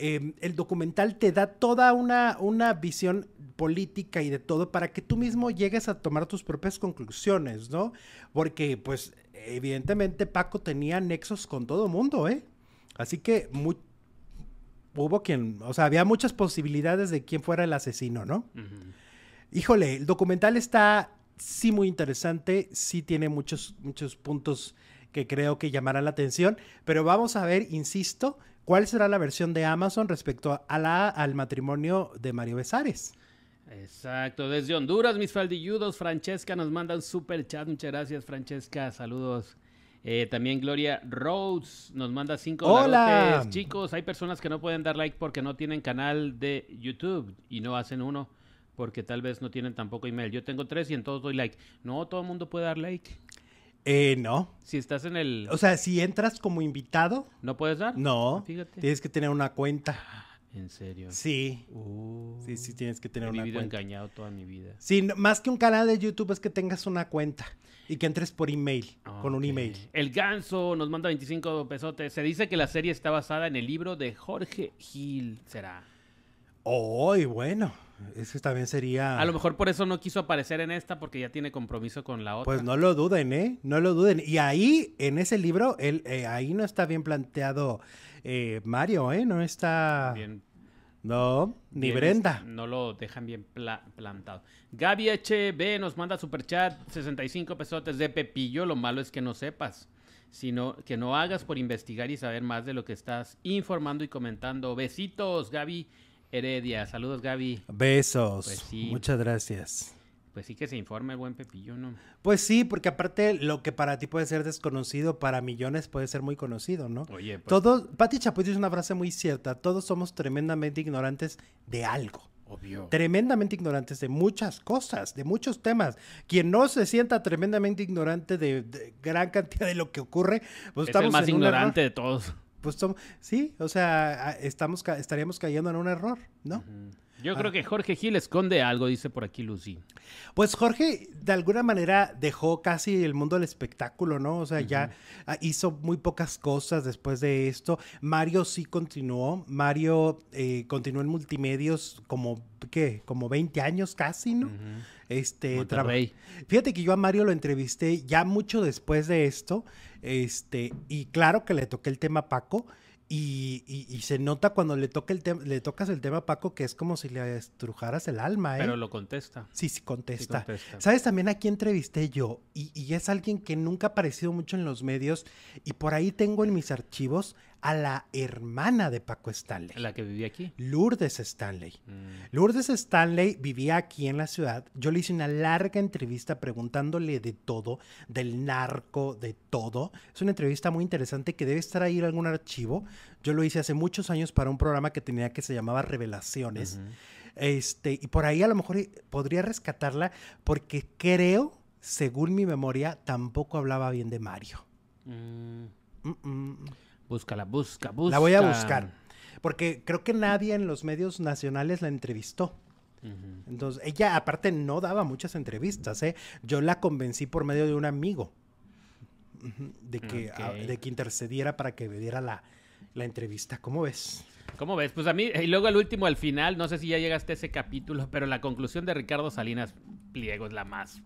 Em, el documental te da toda una, una visión política y de todo para que tú mismo llegues a tomar tus propias conclusiones, ¿no? Porque, pues, evidentemente Paco tenía nexos con todo mundo, ¿eh? Así que hubo quien, o sea, había muchas posibilidades de quién fuera el asesino, ¿no? Híjole, el documental está sí muy interesante, sí tiene muchos, muchos puntos que creo que llamará la atención. Pero vamos a ver, insisto, cuál será la versión de Amazon respecto a la, al matrimonio de Mario Besares. Exacto, desde Honduras, mis faldilludos, Francesca nos manda un super chat, muchas gracias Francesca, saludos. Eh, también Gloria Rhodes nos manda cinco Hola. Chicos, hay personas que no pueden dar like porque no tienen canal de YouTube y no hacen uno porque tal vez no tienen tampoco email. Yo tengo tres y en todos doy like. No, todo el mundo puede dar like. Eh, no. Si estás en el... O sea, si entras como invitado, ¿No puedes dar? no. Fíjate. Tienes que tener una cuenta. En serio. Sí. Uh, Sí, sí, tienes que tener he una vivido cuenta. engañado toda mi vida. Sí, no- más que un canal de YouTube es que tengas una cuenta y que entres por email, con un email. El ganso nos manda 25 pesotes. Se dice que la serie está basada en el libro de Jorge Gil. ¿Será? Oh, bueno, ese también sería... A lo mejor por eso no quiso aparecer en esta porque ya tiene compromiso con la otra. Pues no lo duden, ¿eh? No lo duden. Y ahí, en ese libro, él, eh, ahí no está bien planteado eh, Mario, ¿eh? No está... Bien- No, ni bien, Brenda. No lo dejan bien pla- plantado. Gaby HB nos manda superchat 65 pesotes de Pepillo. Lo malo es que no sepas. Sino que no hagas por investigar y saber más de lo que estás informando y comentando. Besitos, Gaby Heredia. Saludos, Gaby. Besos. Pues sí. Muchas gracias. Pues sí que se informe el buen Pepillo, ¿no? Pues sí, porque aparte lo que para ti puede ser desconocido, para millones puede ser muy conocido, ¿no? Oye, pues, Todos, Pati Chapoy dice una frase muy cierta, todos somos tremendamente ignorantes de algo. obvio. Tremendamente ignorantes de muchas cosas, de muchos temas. Quien no se sienta tremendamente ignorante de, de gran cantidad de lo que ocurre, pues es estamos el más en ignorante de todos. Pues sí, o sea, estamos estaríamos cayendo en un error, ¿no? Yo Ah. creo que Jorge Gil esconde algo, dice por aquí Lucy. Pues Jorge, de alguna manera, dejó casi el mundo del espectáculo, ¿no? O sea, ya ah, hizo muy pocas cosas después de esto. Mario sí continuó. Mario eh, continuó en multimedios como, ¿qué? Como 20 años casi, ¿no? Este, traba- Monterrey. Fíjate que yo a Mario lo entrevisté ya mucho después de esto, este, y claro que le toqué el tema a Paco, y, y- y se nota cuando le, toca el le tocas el tema a Paco que es como si le estrujaras el alma, ¿eh? Pero lo contesta. Sí, sí contesta. Sí contesta. ¿Sabes también a quién entrevisté yo? Y, y es alguien que nunca ha aparecido mucho en los medios, y por ahí tengo en mis archivos a la hermana de Paco Stanley, La que vivía aquí. Lourdes Stanley. Mm. Lourdes Stanley vivía aquí en la ciudad. Yo le hice una larga entrevista preguntándole de todo, del narco, de todo. Es una entrevista muy interesante que debe estar ahí en algún archivo. Yo lo hice hace muchos años para un programa que tenía que se llamaba Revelaciones. Este, y por ahí a lo mejor podría rescatarla porque creo, según mi memoria, tampoco hablaba bien de Mario. Mm, mm. Búscala, busca, busca. La voy a buscar. Porque creo que nadie en los medios nacionales la entrevistó. Entonces, ella aparte no daba muchas entrevistas, ¿eh? Yo la convencí por medio de un amigo de que, Ok. a- de que intercediera para que me diera la, la entrevista. ¿Cómo ves? ¿Cómo ves? Pues a mí, y luego el último, al final, no sé si ya llegaste a ese capítulo, pero la conclusión de Ricardo Salinas Pliego es la más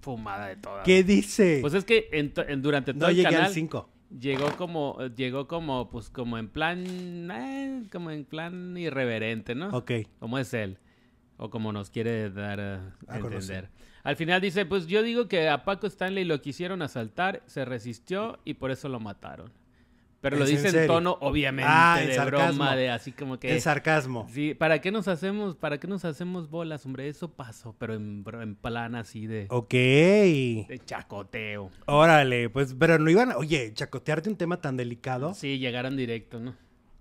fumada de todas. ¿Qué dice? Pues es que en to- en- durante todo no el llegué canal al 5. Llegó como, llegó como, pues como en plan, eh, como en plan irreverente, ¿no? Ok. Como es él. O como nos quiere dar a, A entender. conocer. Al final dice, pues yo digo que a Paco Stanley lo quisieron asaltar, se resistió y por eso lo mataron. Pero lo ¿Es dice en serio? tono, obviamente, Ah, de sarcasmo. broma, de así como que... El sarcasmo. Sí, ¿para qué nos hacemos, para qué nos hacemos bolas, hombre? Eso pasó, pero en, en plan así de, Ok. de chacoteo. Órale, pues, pero no iban, oye, chacotearte un tema tan delicado. Sí, llegaron directo, ¿no?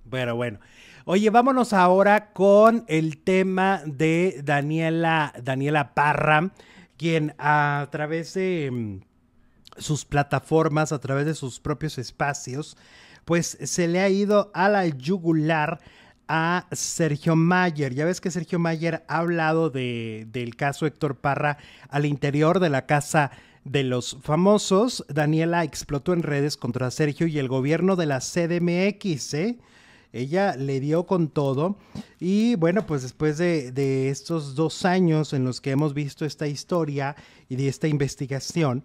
Pero bueno. Oye, vámonos ahora con el tema de Daniela, Daniela Parra, quien a través de mm, sus plataformas, a través de sus propios espacios, pues se le ha ido a la yugular a Sergio Mayer. Ya ves que Sergio Mayer ha hablado de, del caso Héctor Parra al interior de la casa de los famosos. Daniela explotó en redes contra Sergio y el gobierno de la CDMX, ¿eh? Ella le dio con todo y bueno, pues después de, de estos dos años en los que hemos visto esta historia y de esta investigación,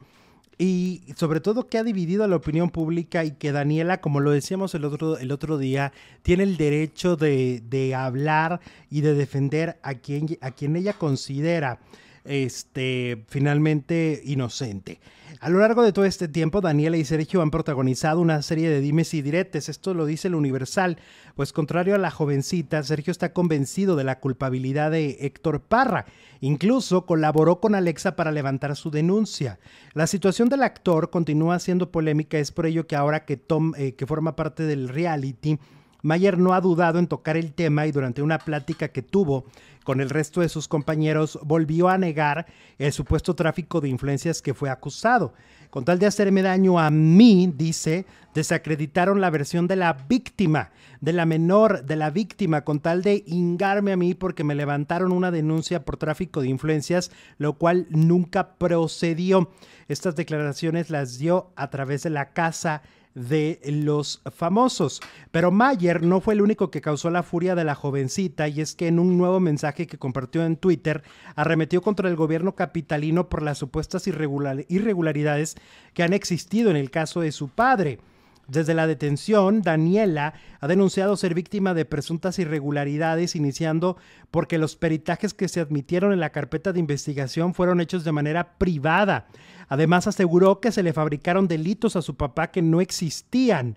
y sobre todo que ha dividido a la opinión pública y que Daniela, como lo decíamos el otro, el otro día, tiene el derecho de, de hablar y de defender a quien, a quien ella considera este, finalmente inocente. A lo largo de todo este tiempo, Daniela y Sergio han protagonizado una serie de dimes y diretes. Esto lo dice el Universal. Pues contrario a la jovencita, Sergio está convencido de la culpabilidad de Héctor Parra. Incluso colaboró con Alexa para levantar su denuncia. La situación del actor continúa siendo polémica. Es por ello que ahora que Tom, eh, que forma parte del reality, Mayer no ha dudado en tocar el tema y durante una plática que tuvo con el resto de sus compañeros volvió a negar el supuesto tráfico de influencias que fue acusado. Con tal de hacerme daño a mí, dice, desacreditaron la versión de la víctima, de la menor, de la víctima, con tal de ingarme a mí porque me levantaron una denuncia por tráfico de influencias, lo cual nunca procedió. Estas declaraciones las dio a través de la casa de los famosos. Pero Mayer no fue el único que causó la furia de la jovencita y es que en un nuevo mensaje que compartió en Twitter arremetió contra el gobierno capitalino por las supuestas irregularidades que han existido en el caso de su padre. Desde la detención, Daniela ha denunciado ser víctima de presuntas irregularidades, iniciando porque los peritajes que se admitieron en la carpeta de investigación fueron hechos de manera privada. Además, aseguró que se le fabricaron delitos a su papá que no existían.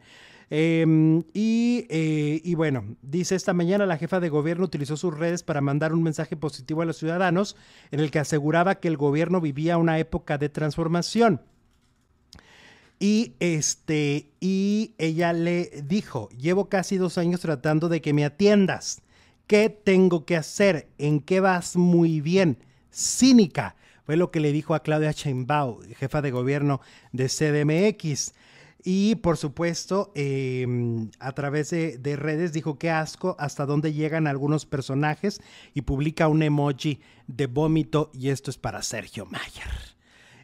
Em, y, eh, y, bueno, dice esta mañana la jefa de gobierno utilizó sus redes para mandar un mensaje positivo a los ciudadanos en el que aseguraba que el gobierno vivía una época de transformación. Y este, y ella le dijo: Llevo casi dos años tratando de que me atiendas. ¿Qué tengo que hacer? ¿En qué vas muy bien? Cínica. Fue lo que le dijo a Claudia Sheinbaum, jefa de gobierno de CDMX. Y por supuesto, em, a través de, de, redes dijo que asco hasta dónde llegan algunos personajes y publica un emoji de vómito y esto es para Sergio Mayer.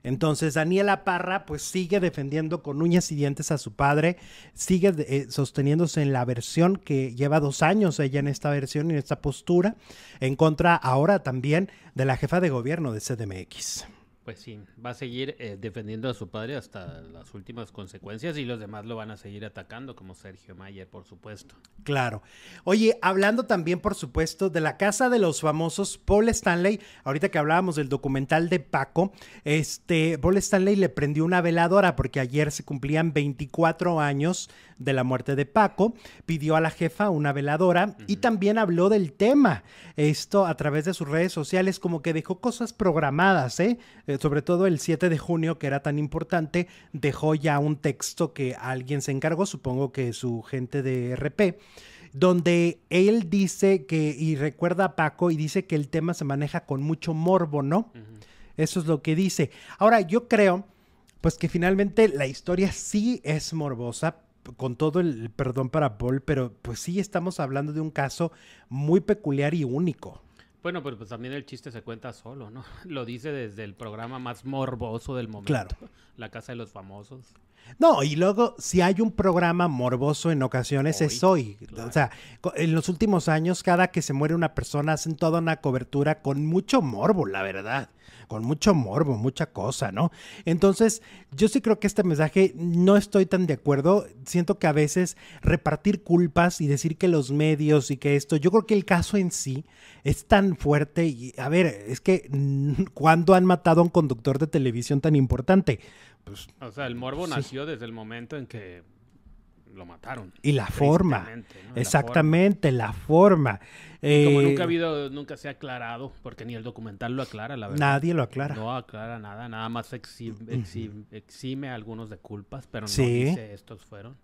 Entonces Daniela Parra pues sigue defendiendo con uñas y dientes a su padre, sigue eh, sosteniéndose en la versión que lleva dos años ella en esta versión y en esta postura, en contra ahora también de la jefa de gobierno de CDMX. Pues sí, va a seguir eh, defendiendo a su padre hasta las últimas consecuencias y los demás lo van a seguir atacando, como Sergio Mayer, por supuesto. Claro. Oye, hablando también, por supuesto, de la casa de los famosos, Paul Stanley, ahorita que hablábamos del documental de Paco, este, Paul Stanley le prendió una veladora porque ayer se cumplían 24 años de la muerte de Paco, pidió a la jefa una veladora y también habló del tema. Esto a través de sus redes sociales, como que dejó cosas programadas, ¿eh? Eh, sobre todo el 7 de junio, que era tan importante, dejó ya un texto que alguien se encargó, supongo que su gente de RP donde él dice que, y recuerda a Paco, y dice que el tema se maneja con mucho morbo, ¿no? Eso es lo que dice. Ahora, yo creo, pues que finalmente la historia sí es morbosa, con todo el perdón para Paul, pero pues sí estamos hablando de un caso muy peculiar y único. Bueno, pero pues también el chiste se cuenta solo, ¿no? Lo dice desde el programa más morboso del momento. Claro. La Casa de los Famosos. No, y luego, si hay un programa morboso en ocasiones, es hoy. O sea, en los últimos años, cada que se muere una persona, hacen toda una cobertura con mucho morbo, la verdad. Con mucho morbo, mucha cosa, ¿no? Entonces, yo sí creo que este mensaje no estoy tan de acuerdo. Siento que a veces repartir culpas y decir que los medios y que esto, yo creo que el caso en sí es tan fuerte. Y, a ver, es que, ¿cuándo han matado a un conductor de televisión tan importante? Pues, o sea, el morbo nació desde el momento en que lo mataron. Y la forma. Exactamente, la forma. Como eh, nunca ha habido, nunca se ha aclarado, porque ni el documental lo aclara, la verdad. Nadie lo aclara. No aclara nada, nada más exime, a algunos de culpas, pero no dice estos fueron.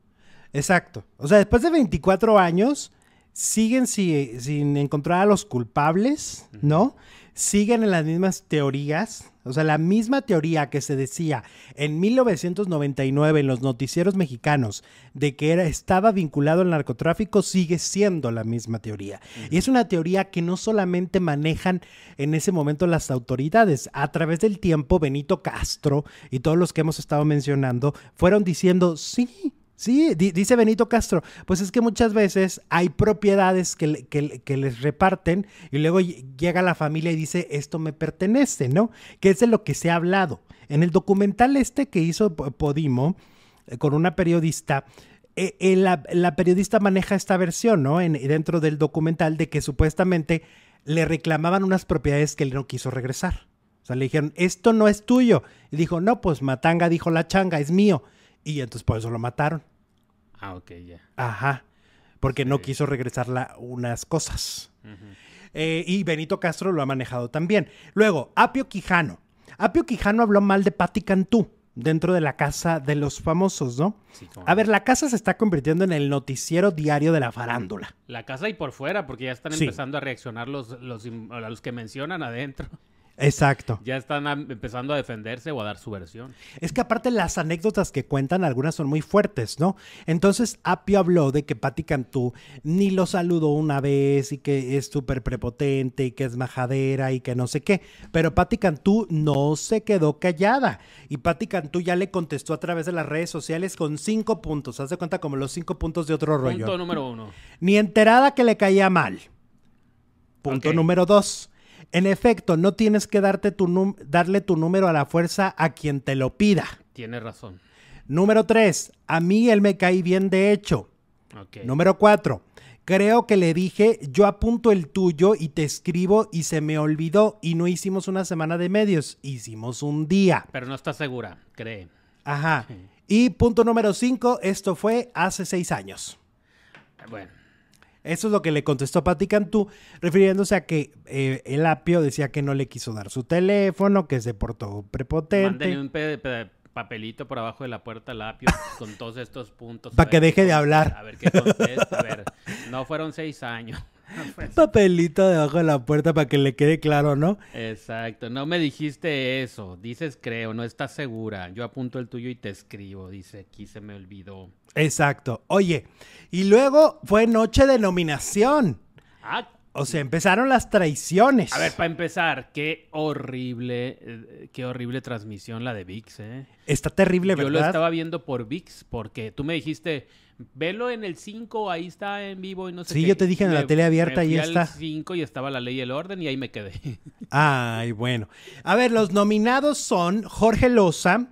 Exacto. O sea, después de 24 años, siguen sin encontrar a los culpables, ¿no? Siguen en las mismas teorías o sea, la misma teoría que se decía en 1999 en los noticieros mexicanos de que era, estaba vinculado al narcotráfico sigue siendo la misma teoría. Y es una teoría que no solamente manejan en ese momento las autoridades. A través del tiempo, Benito Castro y todos los que hemos estado mencionando fueron diciendo, sí, Sí, dice Benito Castro, pues es que muchas veces hay propiedades que, que, les reparten y luego llega la familia y dice, esto me pertenece, ¿no? Que es de lo que se ha hablado. En el documental este que hizo Podimo eh, con una periodista, eh, eh, la, periodista maneja esta versión, ¿no? En, dentro del documental de que supuestamente le reclamaban unas propiedades que él no quiso regresar. sea, le dijeron, esto no es tuyo. Y dijo, no, pues Matanga dijo la changa, es mío. Y entonces por eso lo mataron. Ah, ok, ya. Ajá. Porque no quiso regresar la- unas cosas. Eh, y Benito Castro lo ha manejado también. Luego, Apio Quijano. Apio Quijano habló mal de Patti Cantú dentro de la casa de los famosos, ¿no? Sí, A ver, la casa se está convirtiendo en el noticiero diario de la farándula. La casa y por fuera, porque ya están Sí. empezando a reaccionar los, los, los que mencionan adentro. Exacto. Ya están empezando a defenderse o a dar su versión. Es que aparte las anécdotas que cuentan, algunas son muy fuertes, ¿no? Entonces Apio habló de que Patti Cantú ni lo saludó una vez y que es súper prepotente y que es majadera y que no sé qué. Pero Patti Cantú no se quedó callada. Y Patti Cantú ya le contestó a través de las redes sociales con cinco puntos. Haz de cuenta como los cinco puntos de otro rollo. Punto número uno. Ni enterada que le caía mal. Punto número dos. En efecto, no tienes que darte tu darle tu número a la fuerza a quien te lo pida. Tiene razón. Número tres, a mí él me cae bien de hecho. Número cuatro, creo que le dije, yo apunto el tuyo y te escribo y se me olvidó y no hicimos una semana de medios, hicimos un día. Pero no está segura, cree. Ajá. Y punto número cinco, esto fue hace seis años. Bueno, Eso es lo que le contestó Pati Cantú, refiriéndose a que eh, el apio decía que no le quiso dar su teléfono, que se portó prepotente. mándenle un pe- pe- papelito por abajo de la puerta al apio con todos estos puntos. Pa' A ver que deje de hablar. A ver qué contesta. A ver, no fueron seis años. Un papelito debajo de la puerta para que le quede claro, ¿no? Exacto, no me dijiste eso. Dices creo, no estás segura. Yo apunto el tuyo y te escribo. Dice aquí se me olvidó. Exacto. Oye, y luego fue noche de nominación. Ah, O sea, empezaron las traiciones. a ver, para empezar, qué horrible, eh, qué horrible transmisión la de VIX, ¿eh? Está terrible, Yo ¿verdad? lo estaba viendo por VIX porque tú me dijiste, velo en el 5, ahí está en vivo y no sé Sí, qué". yo te dije en la tele abierta, ahí está. al 5 y estaba la ley y el orden y ahí me quedé. Ay, bueno. A ver, los nominados son Jorge Loza,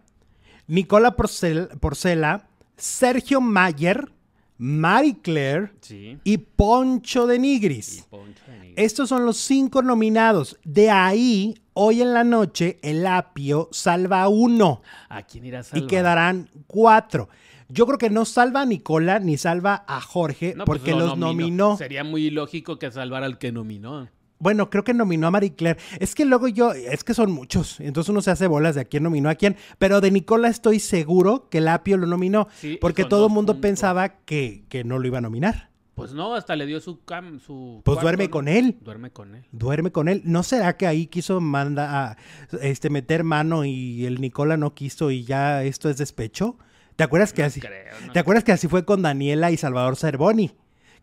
Nicola Porcel- Porcela, Sergio Mayer, Marie Claire sí. y Poncho de Y Nigris. Poncho de Nigris. Estos son los cinco nominados. De ahí, hoy en la noche, el apio salva uno ¿A quién irá a y salvar? quedarán cuatro. Yo creo que no salva a Nicola ni salva a Jorge No, pues porque lo los nominó. nominó. Sería muy ilógico que salvara al que nominó. Bueno, creo que nominó a Marie Claire. Es que luego yo, es que son muchos. Entonces uno se hace bolas de a quién nominó a quién. Pero de Nicola estoy seguro que el apio lo nominó. Sí, porque todo el mundo puntos. pensaba que, que no lo iba a nominar. Pues no, hasta le dio su cam, su Pues cuarto, duerme ¿no? con él. Duerme con él. Duerme con él. ¿No será que ahí quiso manda a, este, meter mano y el Nicola no quiso y ya esto es despecho? ¿Te acuerdas que No así? creo, no ¿Te acuerdas que así fue con Daniela y Salvador Cervoni?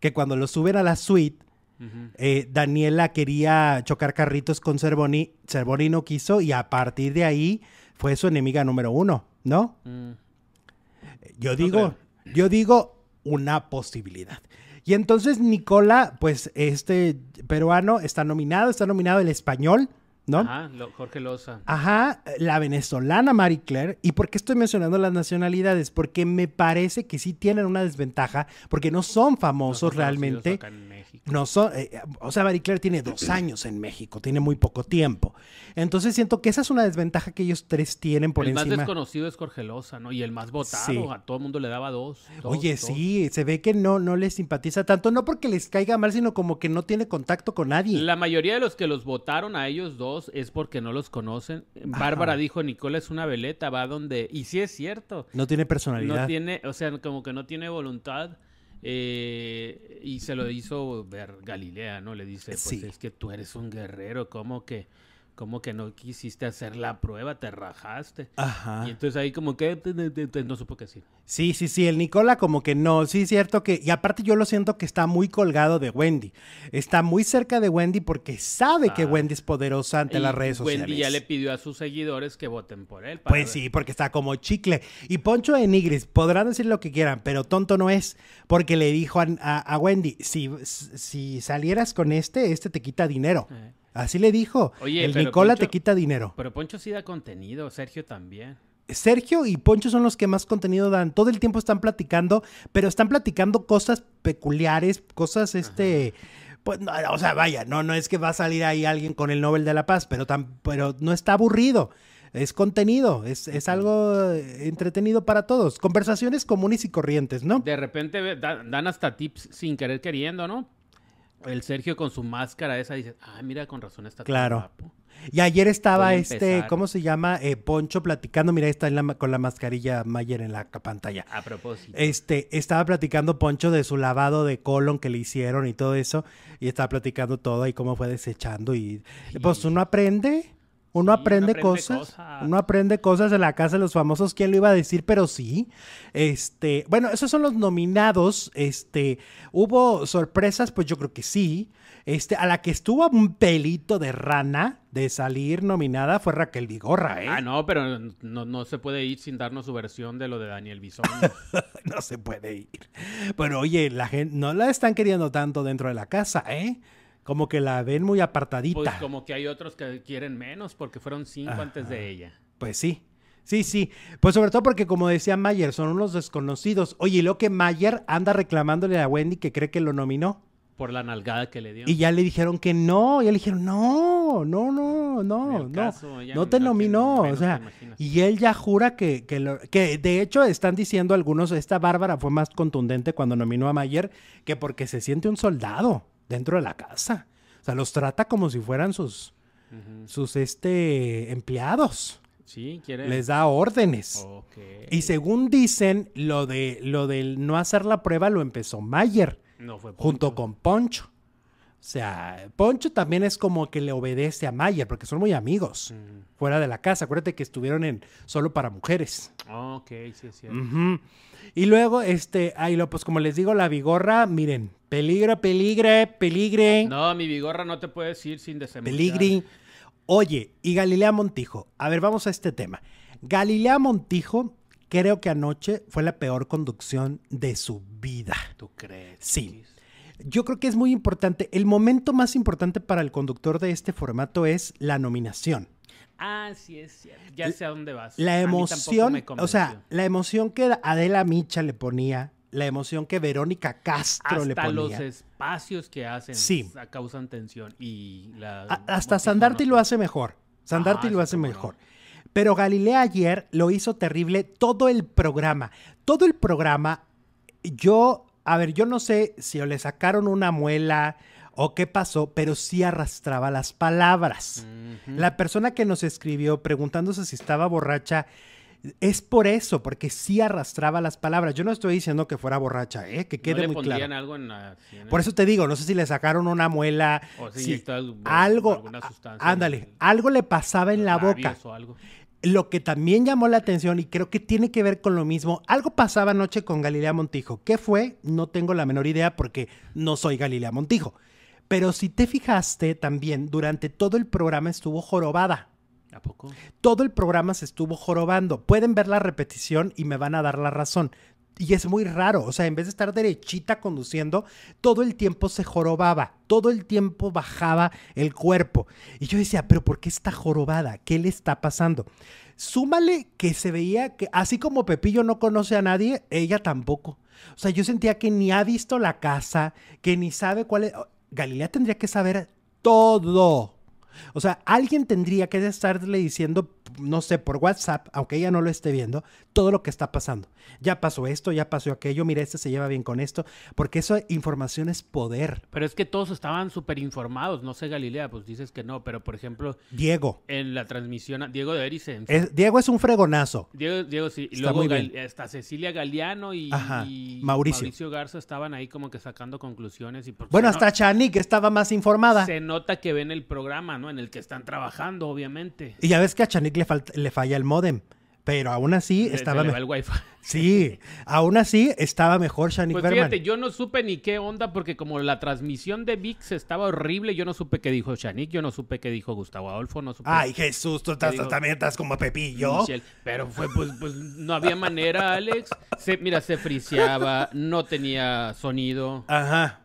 Que cuando lo suben a la suite, eh, Daniela quería chocar carritos con Cervoni, Cervoni no quiso y a partir de ahí fue su enemiga número uno, ¿no? Mm. Yo digo, yo digo una posibilidad. Y entonces Nicola, pues este peruano está nominado, está nominado el español, ¿no? Ajá, lo- Jorge Loza. Ajá, la venezolana Marie Claire. ¿Y por qué estoy mencionando las nacionalidades? Porque me parece que sí tienen una desventaja, porque no son No famosos son conocidos realmente. acá en México. No son, eh, o sea, Marie Claire tiene dos años en México, tiene muy poco tiempo. Entonces siento que esa es una desventaja que ellos tres tienen por el más encima. desconocido es Jorge Loza, ¿no? Y el más votado, Sí. a todo el mundo le daba dos. dos, Oye, dos. sí, se ve que no, no les simpatiza tanto, no porque les caiga mal, sino como que no tiene contacto con nadie. La mayoría de los que los votaron a ellos dos es porque no los conocen. Bárbara dijo, Nicola es una veleta, va donde... Y sí es cierto. No tiene personalidad. No tiene, o sea, como que no tiene voluntad. Eh, y se lo hizo ver Galilea, ¿no? Le dice, pues Sí. es que tú eres un guerrero, ¿cómo que, cómo que no quisiste hacer la prueba? Te rajaste. Ajá. Y entonces ahí como que no supo qué decir. Sí, sí, sí, el Nicola como que no, sí es cierto que, y aparte yo lo siento que está muy colgado de Wendy, está muy cerca de Wendy porque sabe que Ah. Wendy es poderosa ante Y las redes sociales. Wendy ya le pidió a sus seguidores que voten por él. Pues ver- sí, porque está como chicle. Y Poncho de Nigris, podrán decir lo que quieran, pero tonto no es, porque le dijo a, a- a Wendy, si, si salieras con este, este te quita dinero. Eh. Así le dijo, Oye, el Nicola Poncho- te quita dinero. Pero Poncho sí da contenido, Sergio también. Sergio y Poncho son los que más contenido dan. Todo el tiempo están platicando, pero están platicando cosas peculiares, cosas este, Pues, no, o sea, vaya, no, no es que va a salir ahí alguien con el Nobel de la Paz, pero, tan, pero no está aburrido. Es contenido, es, es algo eh, entretenido para todos. Conversaciones comunes y corrientes, ¿no? De repente dan hasta tips sin querer queriendo, ¿no? El Sergio con su máscara esa dice, ah, mira, con razón está tan Claro. guapo". Y ayer estaba Voy este. ¿cómo se llama? Eh, Poncho platicando, mira, ahí está en la con la mascarilla Mayer en la pantalla. A propósito. Este, estaba platicando Poncho de su lavado de colon que le hicieron y todo eso, y estaba platicando todo y cómo fue desechando y pues uno aprende, uno Sí, uno aprende, cosas, cosas. uno aprende cosas en la casa de los famosos, ¿quién lo iba a decir? Pero sí, este, bueno, esos son los nominados, este, hubo sorpresas, pues yo creo que sí, este, a la que estuvo un pelito de rana de salir nominada fue Raquel Vigorra, ¿eh? Ah, no, pero no, no se puede ir sin darnos su versión de lo de Daniel Bisón. no se puede ir. Pero oye, la gente no la están queriendo tanto dentro de la casa, ¿eh? Como que la ven muy apartadita. Pues como que hay otros que quieren menos porque fueron cinco antes de ella. Pues sí. Sí, sí. Pues sobre todo porque, como decía Mayer, son unos desconocidos. Oye, y lo que Mayer anda reclamándole a Wendy que cree que lo nominó. Por la nalgada que le dio. Y ya le dijeron que no. Ya le dijeron, no, no, no, no, no. caso, ella No te no- nominó. O sea, y él ya jura que, que, lo- que de hecho están diciendo algunos, esta Bárbara fue más contundente cuando nominó a Mayer que porque se siente un soldado dentro de la casa. O sea, los trata como si fueran sus, sus este, empleados. Sí, quiere. Les da órdenes. Ok. Y según dicen, lo de lo del no hacer la prueba lo empezó Mayer No fue junto con Poncho. O sea, Poncho también es como que le obedece a Mayer porque son muy amigos Mm. fuera de la casa. Acuérdate que estuvieron en solo para mujeres. Ok, sí, es cierto. Ujú. Y luego, este, ahí lo, pues como les digo, la vigorra, miren, peligro, peligre, peligre, No, mi vigorra no te puedes ir sin desembuchar. peligri. Oye, y Galilea Montijo, a ver, vamos a este tema. Galilea Montijo, creo que anoche fue la peor conducción de su vida. ¿Tú crees? Sí. Yo creo que es muy importante. El momento más importante para el conductor de este formato es la nominación. Ah, sí, es cierto. Ya sé a dónde vas. La A mí tampoco emoción, me o sea, la emoción que Adela Micha le ponía, la emoción que Verónica Castro le hasta los ponía. espacios que hacen Sí. sa- causan tensión y la A- hasta Sandarti no- lo hace mejor. Sandarti Ah, lo hace mejor. Pero Galilea ayer lo hizo terrible todo el programa. Todo el programa, yo, a ver, yo no sé si le sacaron una muela o qué pasó, pero sí arrastraba las palabras. La persona que nos escribió preguntándose si estaba borracha, es por eso, porque sí arrastraba las palabras. Yo no estoy diciendo que fuera borracha, ¿eh? que ¿No quede le muy pondrían claro. algo en la... sí, en Por eso te digo, no sé si le sacaron una muela, O si algo- alguna sustancia ándale, el- algo le pasaba en la boca. labios o algo. Lo que también llamó la atención y creo que tiene que ver con lo mismo, algo pasaba anoche con Galilea Montijo. ¿Qué fue? No tengo la menor idea porque no soy Galilea Montijo. Pero si te fijaste también, durante todo el programa estuvo jorobada. Todo el programa se estuvo jorobando. Pueden ver la repetición y me van a dar la razón. Y es muy raro, o sea, en vez de estar derechita conduciendo, todo el tiempo se jorobaba, todo el tiempo bajaba el cuerpo. Y yo decía, pero ¿por qué está jorobada? ¿Qué le está pasando? Súmale que se veía que, así como Pepillo no conoce a nadie, ella tampoco. O sea, yo sentía que ni ha visto la casa, que ni sabe cuál es. Galilea tendría que saber todo. O sea, alguien tendría que estarle diciendo, no sé, por WhatsApp, aunque ella no lo esté viendo, todo lo que está pasando. Ya pasó esto, ya pasó aquello, mira, este se lleva bien con esto, porque eso información es poder. Pero es que todos estaban súper informados. No sé, Galilea, pues dices que no. Pero, por ejemplo, Diego. en la transmisión, Diego de Eri se Es- Diego es un fregonazo. Diego, Diego sí. Y Está luego muy Gal- bien. hasta Cecilia Galeano y, Ajá, y Mauricio. Garza estaban ahí como que sacando conclusiones. Y Bueno, hasta Chani, que estaba más informada. Se nota que ven el programa, ¿no? En el que están trabajando, obviamente. Y ya ves que a Chanik le, le falla el modem. Pero aún así Se- estaba mejor. el wifi. Sí, aún así estaba mejor Shanik Pues Berman. fíjate, yo no supe ni qué onda porque como la transmisión de VIX estaba horrible, yo no supe qué dijo Shanik, yo no supe qué dijo Gustavo Adolfo, no supe Ay, Jesús, tú estás- también estás como Pepillo. Michelle. Pero fue, pues, pues no había manera, Alex. Se, mira, se friseaba, no tenía sonido. Ajá.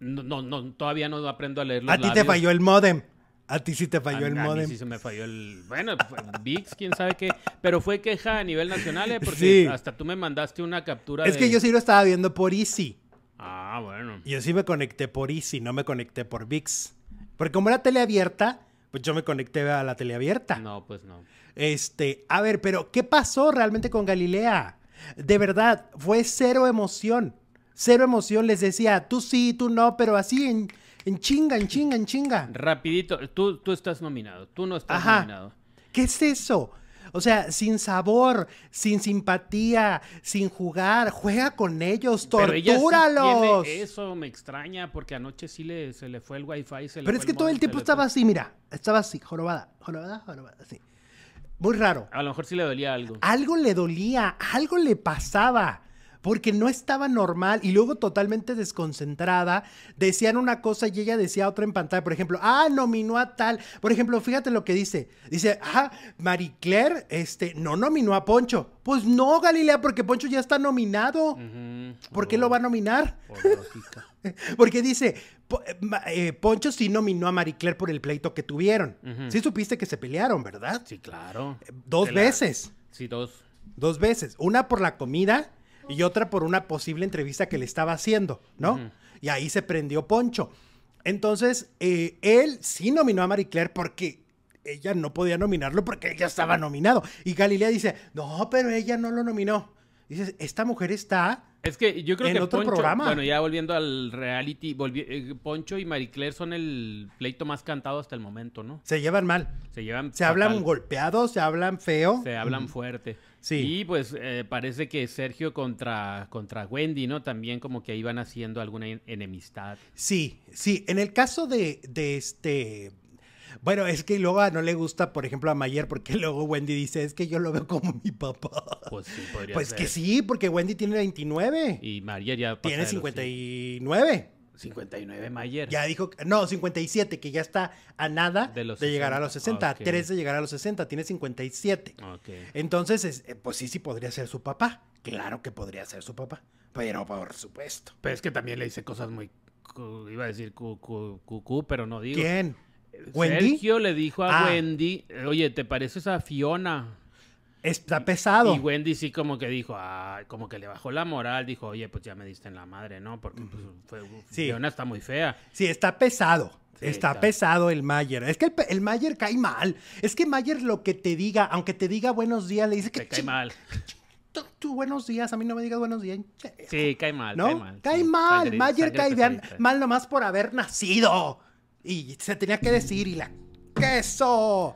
No, no, no, todavía no aprendo a leer los A ti te falló el modem. A ti sí te A- falló el a mí modem. sí se me falló el. Bueno, VIX, quién sabe qué. Pero fue queja a nivel nacional, ¿eh? Porque Sí. hasta tú me mandaste una captura Es de- que yo sí lo estaba viendo por Easy. Ah, Ah, bueno. Yo sí me conecté por Easy, no me conecté por VIX. Porque como era tele abierta, pues yo me conecté a la tele abierta. No, pues no. Este, a ver, pero ¿qué pasó realmente con Galilea? De verdad, fue cero emoción. Cero emoción. Les decía, tú sí, tú no, pero así en, en chinga, en chinga, en chinga. Rapidito, tú, tú estás nominado, tú no estás Ajá. nominado. ¿Qué es eso? O sea, sin sabor, sin simpatía, sin jugar, juega con ellos, sí tortúralos. tiene eso me extraña porque anoche sí le, se le fue el wifi. Se le Pero fue es que el todo el tiempo estaba así, mira, estaba así, jorobada, jorobada, jorobada, así. Muy raro. A lo mejor sí le dolía algo. Algo le dolía, algo le pasaba, porque no estaba normal y luego totalmente desconcentrada, decían una cosa y ella decía otra en pantalla, por ejemplo, ah, nominó a tal, por ejemplo, fíjate lo que dice, dice, ah, Marie Claire, este, no nominó a Poncho, pues no, Galilea, porque Poncho ya está nominado. ¿por qué lo va a nominar? Por lógica. Porque dice, eh, eh, Poncho sí nominó a Marie Claire por el pleito que tuvieron. Sí supiste que se pelearon, ¿verdad? Sí, claro. Dos la- veces. Sí, dos. Dos veces. Una por la comida y otra por una posible entrevista que le estaba haciendo, ¿no? Y ahí se prendió Poncho. Entonces, eh, él sí nominó a Marie Claire porque ella no podía nominarlo porque él ya estaba nominado. Y Galilea dice, no, pero ella no lo nominó. Dices, esta mujer está... Es que yo creo En que otro Poncho, programa. bueno, ya volviendo al reality, volvi- eh, Poncho y Marie Claire son el pleito más cantado hasta el momento, ¿no? Se llevan mal. Se llevan Se hablan golpeados, se hablan feo. Se hablan fuerte. Sí. Y pues eh, parece que Sergio contra, contra Wendy, ¿no? También como que iban haciendo alguna en- enemistad. Sí, sí. En el caso de, de este. Bueno, es que luego no le gusta, por ejemplo, a Mayer, porque luego Wendy dice, es que yo lo veo como mi papá. Pues sí, podría Pues ser. que sí, porque Wendy tiene 29. Y María ya pasa tiene de los 59. 59 Mayer. Ya dijo, no, 57, que ya está a nada De llegar a 60. los 60, a Ok. 3 de llegar a los 60, tiene 57. Ok. Entonces, es- eh, pues sí, sí podría ser su papá. Claro que podría ser su papá. Pero por supuesto. Pero es que también le dice cosas muy... Iba a decir cu- cu- cucú, pero no digo. ¿Quién? ¿Wendy? Sergio le dijo a Ah. Wendy, oye, ¿te pareces a Fiona? Está pesado. Y Wendy sí como que dijo, ah, como que le bajó la moral, dijo, oye, pues ya me diste en la madre, ¿no? Porque pues, fue, Sí. Fiona está muy fea. Sí, está pesado. Sí, está, está. pesado el Mayer. Es que el, el Mayer cae mal. Es que Mayer lo que te diga, aunque te diga buenos días, le dice que Te cae mal. Tú, tú buenos días, a mí no me digas buenos días. Sí, cae mal, ¿No? cae mal. Cae sí. mal. Sangre- Mayer sangre cae bien- mal nomás por haber nacido. Y se tenía que decir, y la queso.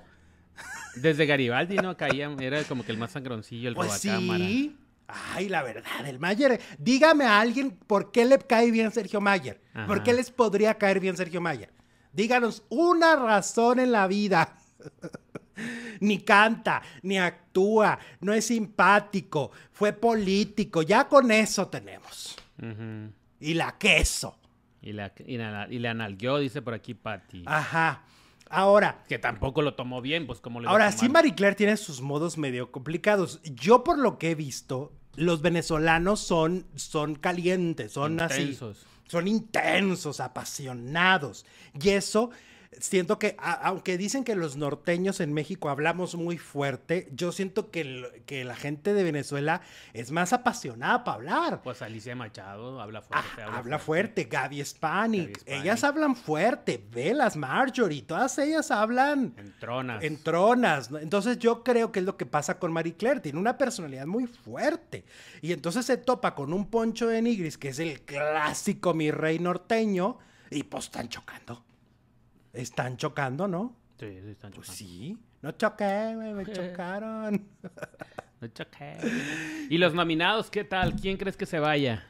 Desde Garibaldi, ¿no? Caía, era como que el más sangroncillo, el Pues robacámara. sí. Ay, la verdad, el Mayer. Dígame a alguien por qué le cae bien Sergio Mayer. ¿Por qué les podría caer bien Sergio Mayer? Díganos una razón en la vida. ni canta, ni actúa, no es simpático, fue político. Ya con eso tenemos. Y la queso. Y, la, y, la, y dice por aquí Patty. Ajá. Ahora, Que tampoco lo tomó bien, pues como le Ahora, sí, Marie Claire tiene sus modos medio complicados. Yo, por lo que he visto, los venezolanos son, son calientes, son así. Intensos. Son intensos, apasionados. Y eso, siento que, a- aunque dicen que los norteños en México hablamos muy fuerte, yo siento que, que la gente de Venezuela es más apasionada para hablar. Pues Alicia Machado habla Ah, fuerte. habla fuerte, Gaby Spanik. Gaby Spanik. Ellas hablan fuerte, Velas, Marjorie, todas ellas hablan En tronas. en tronas. Entonces yo creo que es lo que pasa con Marie Claire. Tiene una personalidad muy fuerte. Y entonces se topa con un poncho de nigris, que es el clásico mi rey norteño, y pues están chocando. Están chocando, ¿no? Sí, sí, están Pues chocando. sí. No choqué, güey, me chocaron. No choqué. ¿Y los nominados qué tal? ¿Quién crees que se vaya?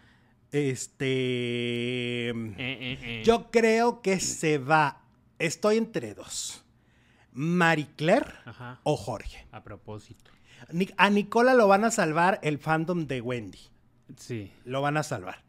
Este... Eh, eh, eh. Yo creo que se va. Estoy entre dos. Marie Claire Ajá. o Jorge. A propósito. A Nicola lo van a salvar el fandom de Wendy. Sí. Lo van a salvar.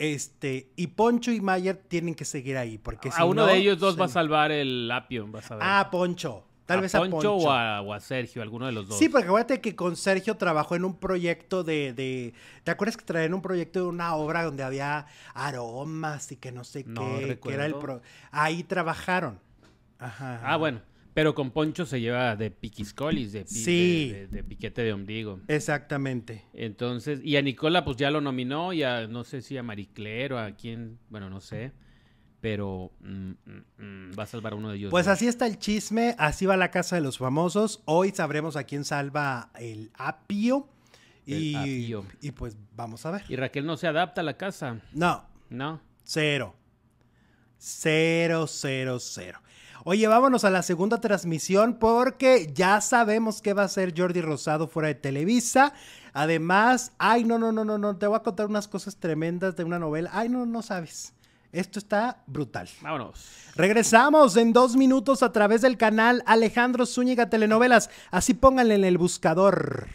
Este, y Poncho y Mayer tienen que seguir ahí, porque si a uno no, de ellos dos se- va a salvar el Apio, vas a ver. Ah, Poncho. Tal a vez a Poncho. O, a, o a Sergio, alguno de los dos. Sí, porque acuérdate que con Sergio trabajó en un proyecto de, de- ¿Te acuerdas que traían un proyecto de una obra donde había aromas y que no sé No qué? Que era el pro- Ahí trabajaron. Ajá. Ah, bueno. Pero con Poncho se lleva de piquiscolis, de, pi- Sí. de, de- de piquete de ombligo. Exactamente. Entonces, y a Nicola pues ya lo nominó, y a, no sé si a Maricler o a quién, bueno, no sé. Pero mm, mm, mm, va a salvar a uno de ellos. Pues así está el chisme, así va la casa de los famosos. Hoy sabremos a quién salva el apio. El Y, apio. y pues vamos a ver. Y Raquel no se adapta a la casa, No, ¿no? cero. Cero, cero, cero. Oye, vámonos a la segunda transmisión porque ya sabemos qué va a hacer Jordi Rosado fuera de Televisa. Además, ay, no, no, no, no, no, te voy a contar unas cosas tremendas de una novela. Ay, no, no sabes. Esto está brutal. Vámonos. Regresamos en dos minutos a través del canal Alejandro Zúñiga Telenovelas. Así pónganle en el buscador.